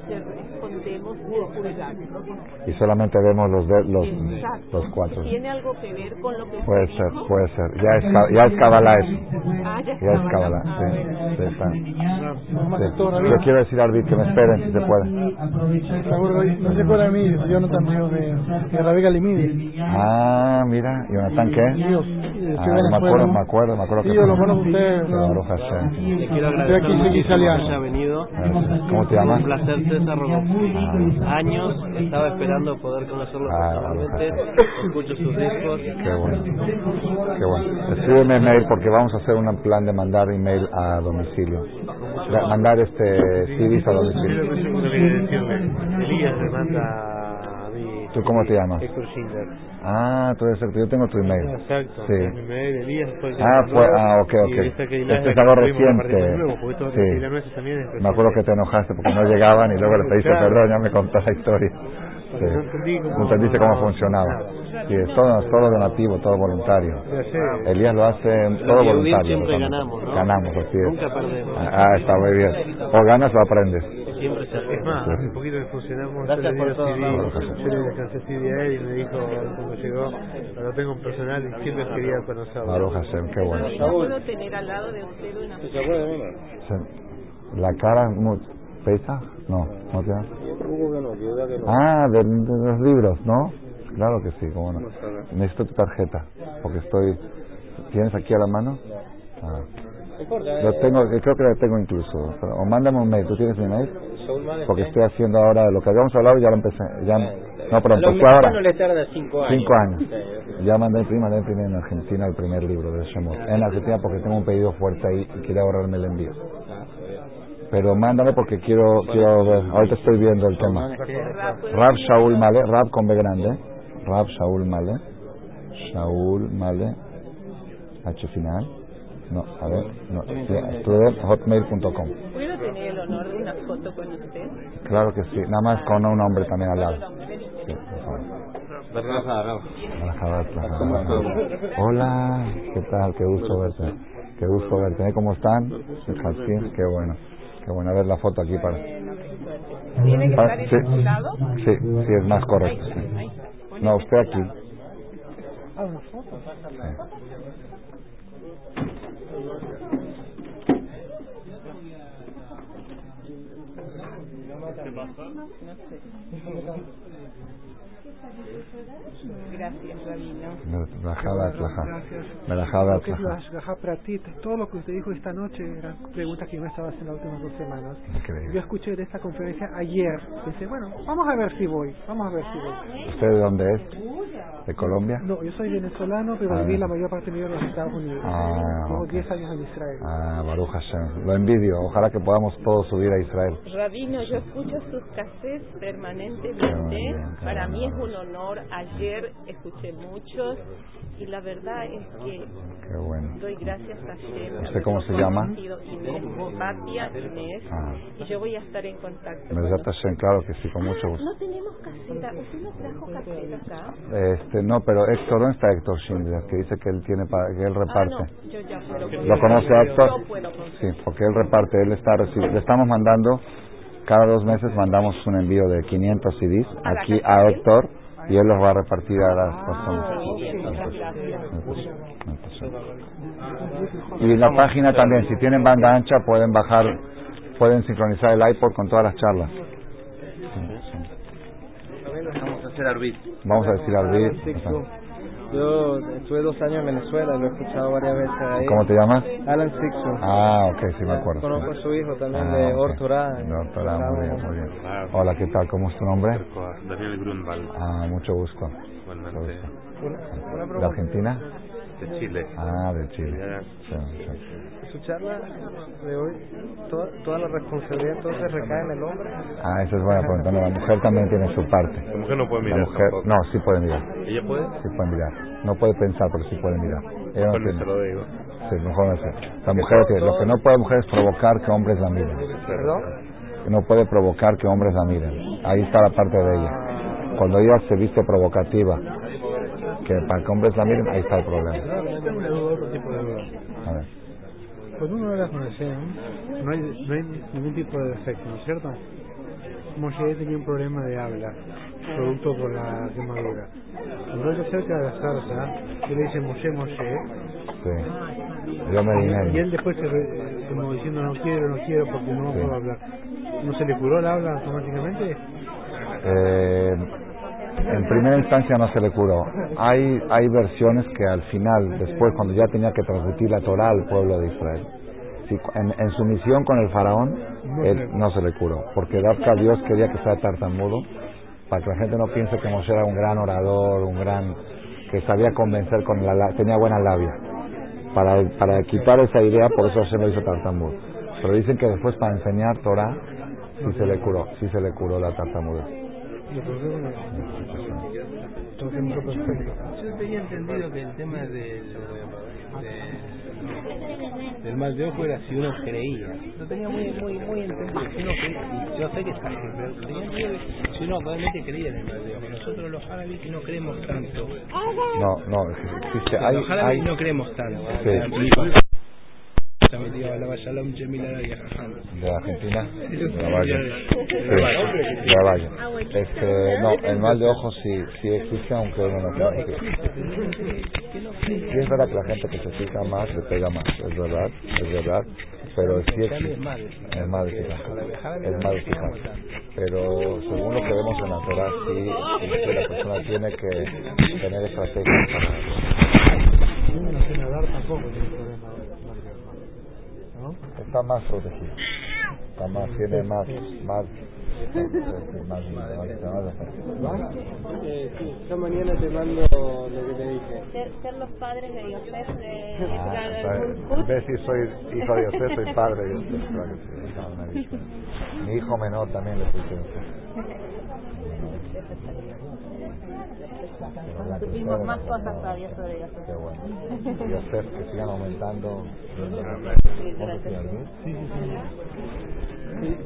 te respondemos el purgatorio? Y solamente vemos los de, los, Exacto. los cuatro. ¿Tiene algo que ver con lo que Puede se ser, dijo? puede ser. Ya es, ya es Kabbalah eso. Ah, ya Ya es. Kabbalah, Ah, sí. bueno. sí, está. Sí. Yo quiero decir al Arbit que me esperen si se puede. No se acuerda de mí, yo no también de, Rabí Galimide. Ah, mira, ¿Jonathan qué? Ah, me acuerdo, me acuerdo, me acuerdo Sí, que Baruch Hashem. Le quiero Estoy agradecer que haya venido. ¿Cómo te llamas? Un placer, César Rodolfo. Años estaba esperando poder conocerlo Ah, personalmente. Escucho sus discos. Qué bueno. Qué bueno. Escríbeme mail porque vamos a hacer un plan de mandar email a domicilio. Da- Mandar este CDs a domicilio. Elías le manda. ¿Tú cómo te llamas? Héctor Schindler. Ah, tú eres el yo tengo tu email. Exacto. Sí. Mi mail, Elías Ah, mandó, ah, ok, ok. Este es algo reciente. Sí. Me acuerdo que te enojaste porque no llegaban y luego le pediste perdón, ya me contaste la historia. Sí. No entendí cómo- entendiste cómo funcionaba. Sí, es todo, todo donativo, todo voluntario. Elías lo hace todo voluntario. ganamos. Ganamos, así es. Nunca perdemos. Ah, está muy bien. O ganas o aprendes. Siempre se Es más, hace poquito que funcionamos, Gracias yo le di por CD, CD a él y me dijo cuando llegó, lo tengo en personal y siempre quería conocerlo. Baruch Hashem, qué bueno. ¿puedo tener al lado de usted una. La cara pesa? No, no te da. Ah, de, de los libros, ¿no? Claro que sí, cómo no. Necesito tu tarjeta, porque estoy... ¿Tienes aquí a la mano? Ah. Lo tengo, eh, creo que la tengo incluso. pero- o mándame un mail, ¿tú tienes mi mail? Porque estoy haciendo ahora lo que habíamos hablado y ya lo empecé. Ya, no, pero empecé ahora. no le tarda cinco años. Cinco años. Ya mandé, mandé, mandé en Argentina el primer libro de Shemot. En Argentina porque tengo un pedido fuerte ahí y quería ahorrarme el envío. Pero mándame porque quiero, quiero ver. Ahorita estoy viendo el tema. Rab Shaul Male, Rab con B grande. Rab Shaul Male. Shaul Male. H final. No, a ver. No, hotmail.com. ¿Puedo tener el honor de una foto con usted? Claro que sí. Nada más con un nombre también al lado. Sí, por favor. Hola, ¿qué tal? Qué gusto verte. Qué gusto verte. ¿Cómo están? Qué bueno. Qué bueno. A ver la foto aquí para. ¿Tiene que para- estar sí, sí, sí, es más correcto. sí. No, usted aquí. Ah, Sebastian. Gracias, Rabino. Lo que es la. Ashgaha Pratit, todo lo que usted dijo esta noche eran preguntas que yo me estaba haciendo las últimas dos semanas. Increíble. Yo escuché de esta conferencia ayer. Pensé, bueno, vamos a ver si voy, vamos a ver si voy. ¿Usted de dónde es? ¿De Colombia? No, yo soy venezolano, pero Ah. viví la mayor parte de mi vida en los Estados Unidos. Ah, Llevo ok. 10 años en Israel. Ah, Baruch Hashem. Lo envidio. Ojalá que podamos todos subir a Israel. Rabino, yo escucho sus cassettes permanentemente. Bien, Para mí es un honor. Ayer escuché muchos y la verdad es que Qué bueno. doy gracias a Hashem. ¿Usted cómo se llama? Inés, Patia Inés. Ah. Y yo voy a estar en contacto. con Mesdat Hashem, claro que sí, con mucho Ah, gusto. no tenemos caseta. ¿Usted no trajo caseta acá? Este, no, pero Héctor, ¿dónde está Héctor Schindler? Que dice que él tiene para, que él Ah, reparte. no, yo ya puedo ¿Lo conoce a Héctor? Yo puedo Sí, porque él reparte, él está recibiendo, le estamos mandando, cada dos meses mandamos un envío de 500 CDs ¿A la aquí a? Héctor y él los va a repartir a las personas. Ah, gracias. Y la página también, si tienen banda ancha pueden bajar, pueden sincronizar el iPod con todas las charlas. Vamos a hacer arbit. Vamos a decir al Bill. Yo estuve dos años en Venezuela, lo he escuchado varias veces ahí. ¿Cómo te llamas? Alan Sixon. Ah, ok, sí me acuerdo. Conozco a su hijo también Ah, de ok. Ortorá. De muy bien, muy bien. Hola, ¿qué tal? ¿Cómo es tu nombre? Daniel Grunwald, Ah, mucho gusto. Mucho igualmente gusto. Una, una ¿De. Argentina? de Chile. Ah, de Chile. Sí, sí. Su charla de hoy, toda, toda la responsabilidad entonces recae en el hombre. Ah, esa es buena pregunta. No, la mujer también tiene su parte. La mujer no puede La mirar mujer, tampoco. no, sí puede mirar. ¿Ella puede? Sí puede mirar. No puede pensar, pero sí puede mirar. Ella no tiene. se lo digo. Sí, mejor no sé. La mujer que, lo que no puede mujer es provocar que hombres la miren. ¿Perdón? No puede provocar que hombres la miren. Ahí está la parte de ella. Cuando ella se viste provocativa, que para que hombres la miren, ahí está el problema. A ver. Cuando uno habla con Hashem, no hay, no hay ningún tipo de defecto, ¿no es cierto? Moshe tenía un problema de habla, producto por la quemadura. Cuando él se acerca a la zarza, él le dice Moshe, Moshe, Sí. Yo me y dinero. él después se re- como diciendo no quiero, no quiero porque no Sí. puedo hablar. ¿No se le curó el habla automáticamente? Eh, en primera instancia no se le curó. Hay, hay versiones que al final, después, cuando ya tenía que transmitir la Torah al pueblo de Israel, en, en su misión con el faraón, él no se le curó, porque Dafka Dios quería que sea tartamudo, para que la gente no piense que Moshe era un gran orador, un gran que sabía convencer con la la- tenía buena labia. Para, para quitar esa idea, por eso se lo hizo tartamudo. Pero dicen que después para enseñar Torah, sí se le curó, sí se le curó la tartamudez. Yo tenía entendido que el tema del, de- del mal de ojo era si uno creía. Lo tenía muy muy muy entendido. Si uno creía, yo sé que está bien, pero tenía entendido que si uno realmente creía en el mal de ojo. Nosotros los árabes no creemos tanto. No, no, existe. Hay, los árabes hay, no creemos tanto. Sí. De Argentina, la Valle. de Sí, la Valle. de la Valle. Este, no, el mal de ojo sí, sí existe, aunque uno no crea que sí. Es verdad que la gente que se fija más le pega más, es verdad, es verdad, pero sí existe. Es más, Es eficaz, es más eficaz. Pero según lo que vemos en la Torah, sí, sí que la persona tiene que tener estrategias para Uno no sé nadar tampoco tiene problema de mal de ojo. ¿No? está más protegido, está más, tiene más, más, más, más, más, Eh, sí, yo mañana te mando lo que te dije. Ser, ser los padres de Yosef de Ah. Ves si soy hijo de Yosef, soy padre de Yosef. Mi hijo menor también le puse Yosef. Supimos más cosas todavía sobre Yosef. Qué bueno. Yosef, que sigan aumentando. Sí, sí, sí.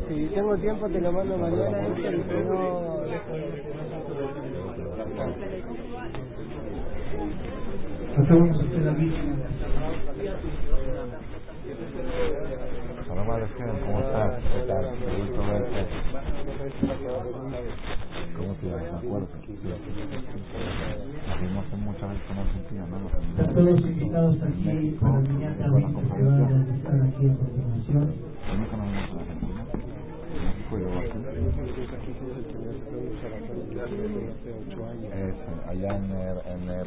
Si, tengo tiempo te lo mando mañana, y si no, Alejem, ¿cómo estás? ¿Qué tal? Qué gusto verte. ¿Cómo te llamas? ¿Me acuerdo? Vimos muchas veces con Argentina, todos invitados aquí para el también que va a realizar aquí a continuación. Allá en, eh, en eh,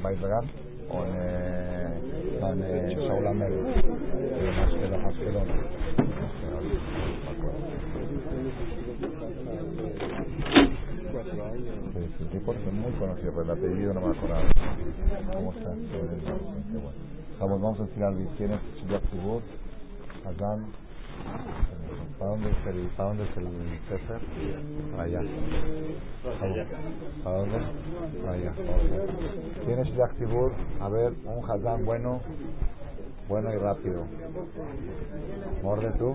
o en, eh, en Shaul Amel, en Askelon. Askelon. Tipo es muy conocido, pero el apellido no me acordaba. ¿Cómo bueno. Vamos, vamos a algo. ¿Tienes Shilach Tibur? Hazán. ¿Para dónde es el, para dónde es el? Para allá. ¿Para dónde? Allá. ¿Tienes Shilach Tibur? A ver, un Hazán bueno, bueno y rápido. ¿Morde tú?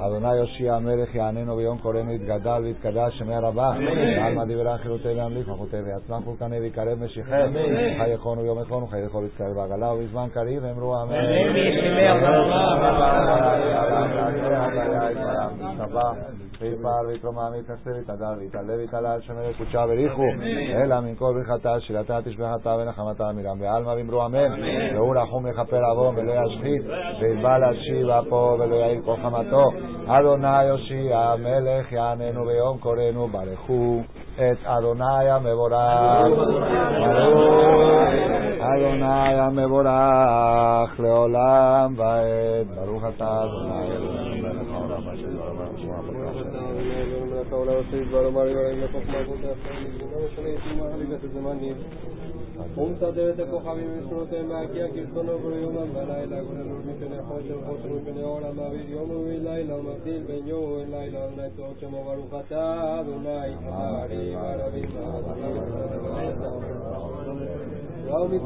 אדוני יושיע המלך יעננו ביום קוראנו יתגדל ויתקדש שמי הרבה. ועלמא דברי חילותי להמליך מחותי ויצמח פולקני ויקרב משיחי. חי יכונו ביום יכונו חי יכול להתקרב בעגלה ובזמן קריב אמרו אמן. ויפעל ויתרומם ויתנשא ויתהדר ויתעלה ויתעלל שמר קודשה בריחו אלא מן כל ברכתה שלתה תשבחתה ונחמתה מרם בעלמא ואמרו אמן. והוא רחום יכפר עוון ולא ישחית ויתבע להשיב אפו ולא יעיל כל תורתו. אדוני יושיע המלך יעננו ביום קוראנו ברכו את אדוני המבורך. אדוני המבורך לעולם ועד ברוך אתה אדוני אלוהים מלך העולם אשר יורם ושמוע בקשה. Úntate, Javier, disfrúteme aquí, aquí con Obriuman, Balaila, con el Urmikene, Hoche, Hoche, Ora, Chemo, Barujata, Dunai, Raúl y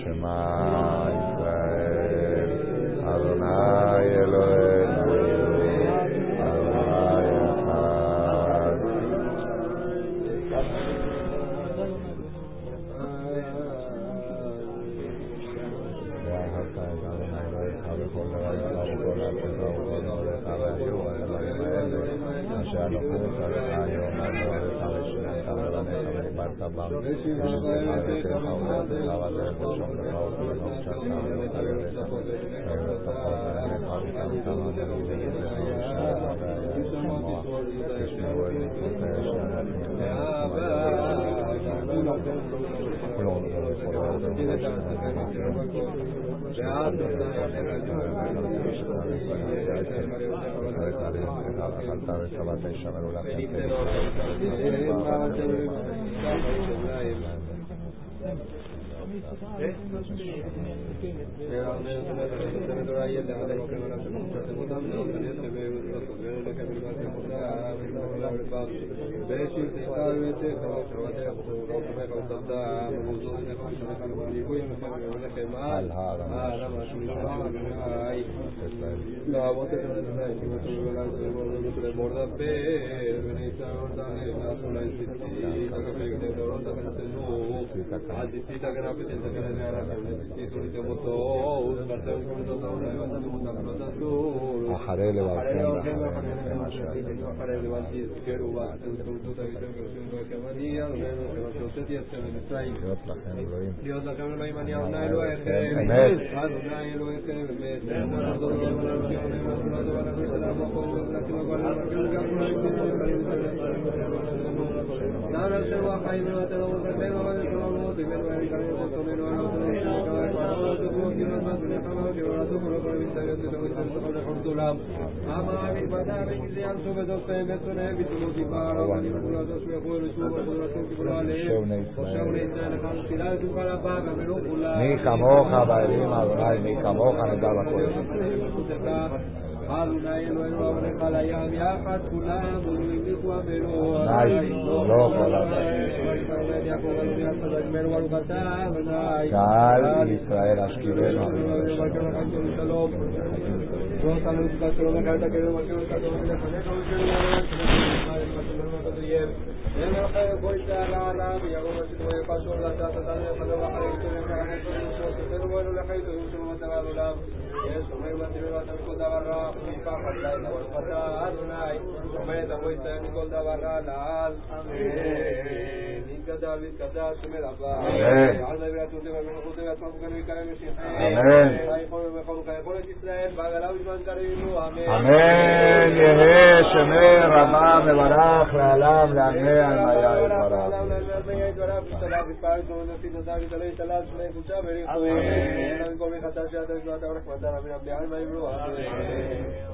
Shema, Israel, Adonai, Eloheinu. سوا پیشہ Al Lavantă de lumea la să mă duc spre borda pe Venița ordane, nasul la de de tu Dios la cámara y mañana alma y tu te me no te vas a buscar mi cara me siente Amén. ay por mejor que por Israel va a la última carino amén גדל והתקדש ומלווה. אמן. ועל נביא עצמותיו ומלך חוזר ועצמם וכאן ויקיים משיחי. אמן. אמן. יהא שמר רמה מברך לעלם לעמי על מיה יתברך. אמן.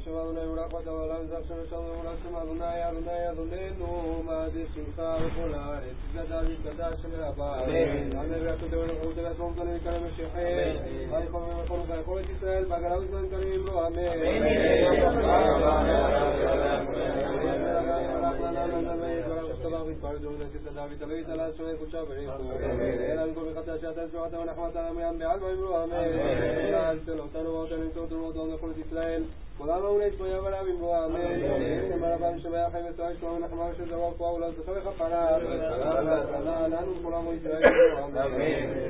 يسمعون يراقة ولا يزرسون سمعون سمعون يارون يظلنهم هذه السمسار قل عارف زدى بالكدا سمع بارين عن الرأس دون الحوت لسهم صلى الكلام الشيحين خالقا من يقول كيقول إسرائيل بقر عزمان كريم رحمين اسرائيل עולם העולה יתבויה ועליו ימרוע, אמן. אמן. אמר רבם שמח חיים וצהר ישמעו ונחמה ושם דבר פועה ולעזותו וכפרה. וכפרה. לנו וכל עמו ישראל ימרוע, אמן.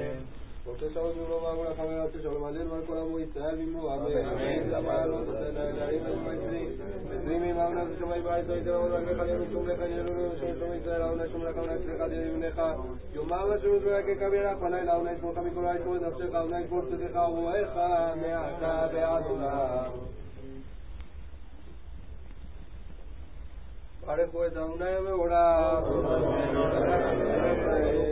רוצה שרות ממנו ואמרו לך ולעשות שלום עלינו ועל כל עמו ישראל ימרוע, אמן. אמן. למה לא תעשה נערים ומעצרים. עזרים עם העונה ושמיים בארץ ויתן עמוד רגליך ליום משומלך ילולו ושם שלום ישראל העונה שמלך העונה יצליחה דיר ימנך. יאמר השם יזמלך ככבירך בלילה העונה ישמורך מכל העשמות נפשך העונה ישמור צאתך ורועך מעתה ועד עולם. Parejo es una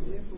Bueno,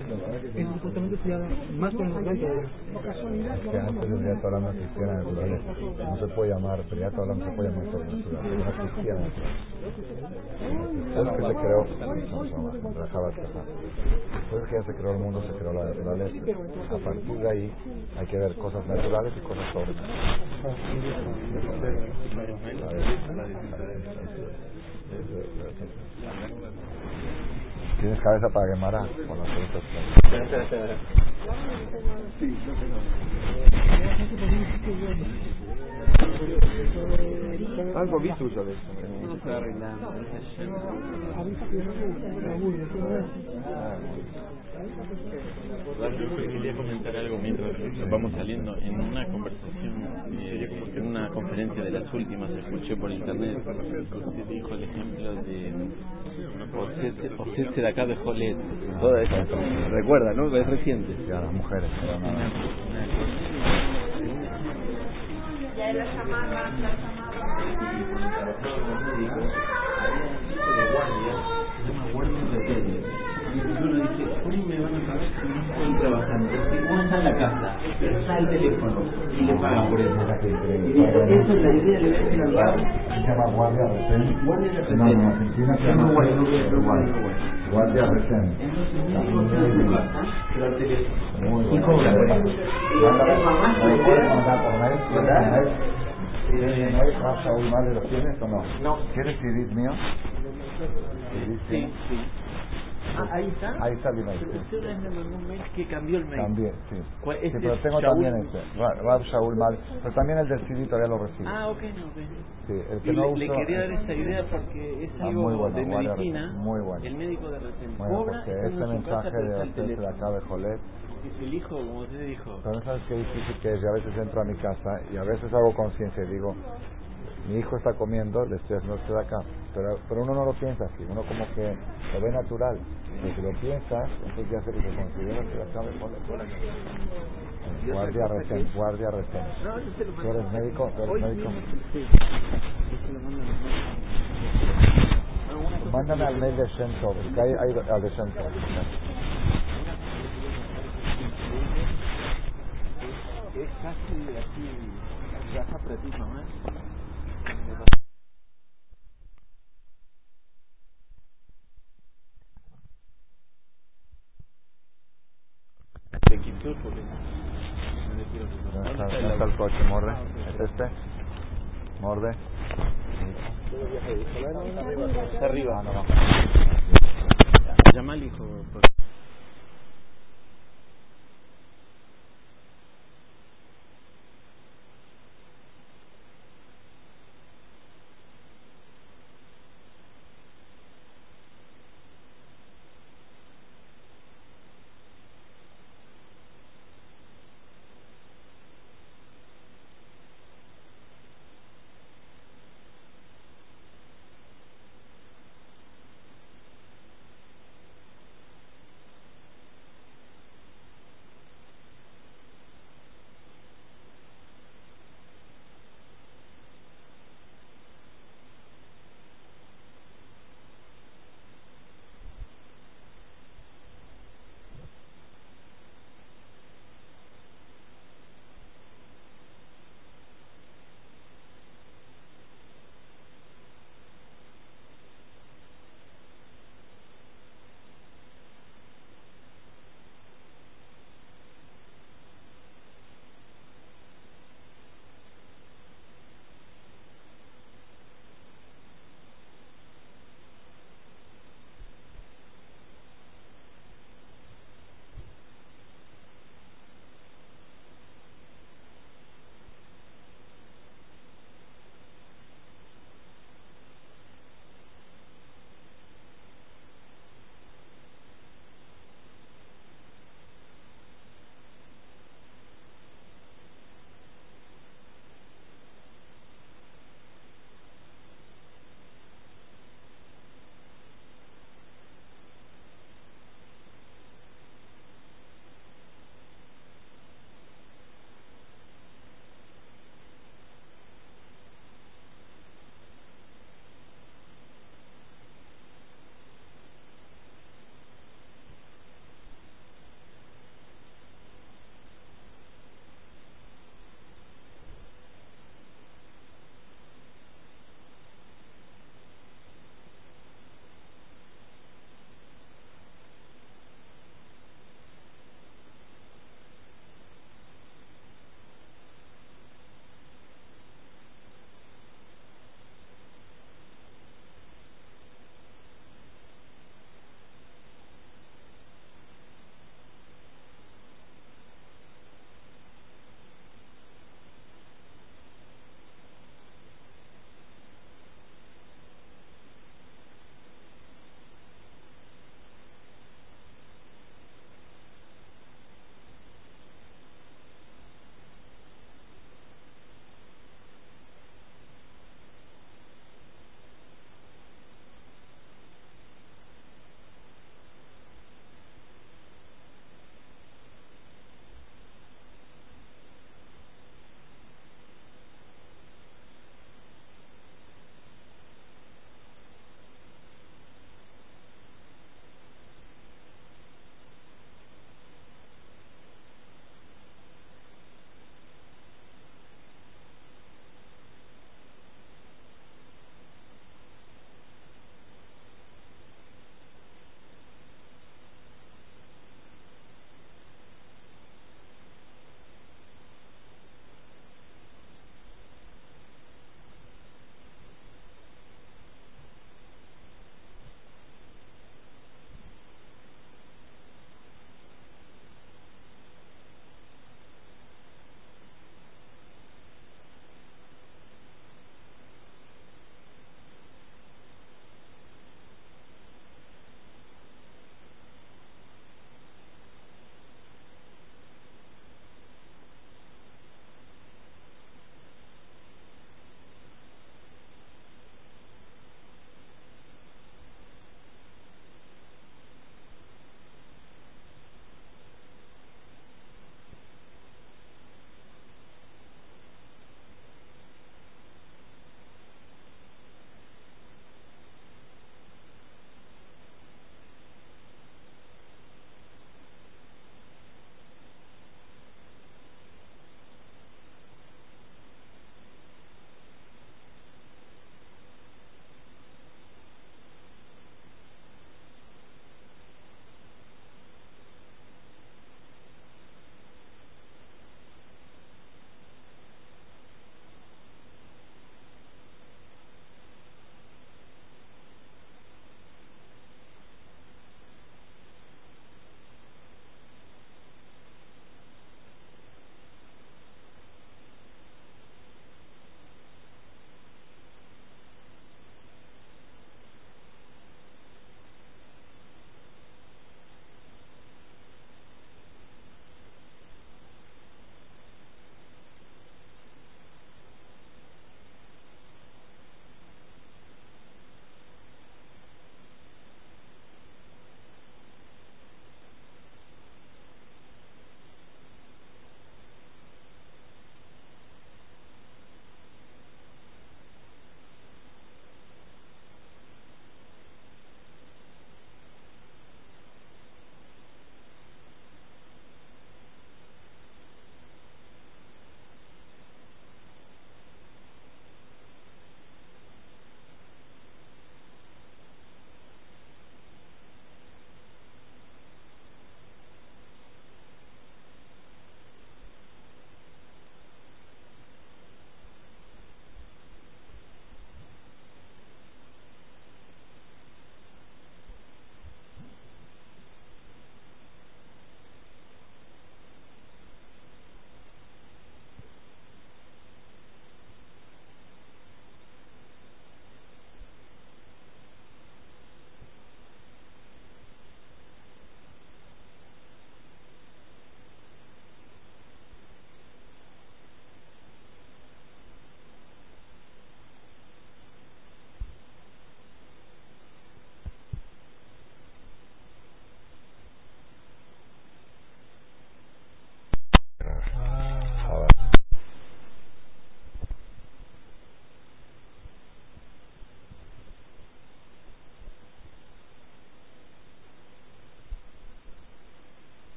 es supuestamente se llama más con el que antes de Briat Olam no existía la naturaleza. No se puede llamar, Briat Olam no se puede llamar sobrenatural. No existía la naturaleza. Después que se creó, después que ya se creó el mundo, se creó la naturaleza. A partir de ahí hay que ver cosas naturales y cosas sobrenaturales. Tienes cabeza para quemar con las preguntas. Algo vi tuyo de eso. No está arreglando. Yo quería comentar algo mientras vamos saliendo. En una conversación, eh, en una conferencia de las últimas, escuché por internet, dijo el ejemplo de Osese de acá de Jolet. Toda esa. Recuerda, ¿no? Es reciente. Sí, a las mujeres. Ya la chamarra, la Y uno dice, hoy me van a pagar si no estoy trabajando. Si uno está en la casa, pero está el teléfono y le pagan por eso. Y dice, eso es la idea, le voy Se llama guardia. Guardia de No, en. Argentina se llama guardia. Muy Y. No. ¿Quieres mío? Sí, sí. Ah, ahí está. Ahí está el email. Pero usted una vez me mandó un mail que cambió el mail. También, sí. ¿Cuál- Sí, este pero tengo Shaul? también ese. Ra- Rav Shaul Mal. Pero también el del CD todavía lo recibo. Ah, ok, no, ok. Sí, el que Y no le, uso. le quería dar esta idea porque es algo muy bueno, de medicina. muy bueno. El médico de recién Bueno, cobra este mensaje casa, de de acá de Jolet. Es el hijo, como usted dijo. Pero no sabes qué difícil que es. Yo a veces entro a mi casa y a veces hago conciencia y digo, mi hijo está comiendo, le estoy haciendo esto de acá. Pero, pero uno no lo piensa así, uno como que lo ve natural. Pero si lo piensas, entonces ya se se considera que Jolet. Y otra Guardia recién, guardia lo ¿Tú eres médico? ¿Tú eres médico? sí. Lo Mándame al mail de Shentov, que hay, hay al de Shentov. Es casi así, casa para ti, ¿Dónde está, el coche? ¿Morde? ¿Es este? ¿Morde? Arriba. Ah, no, no. Llama al hijo. por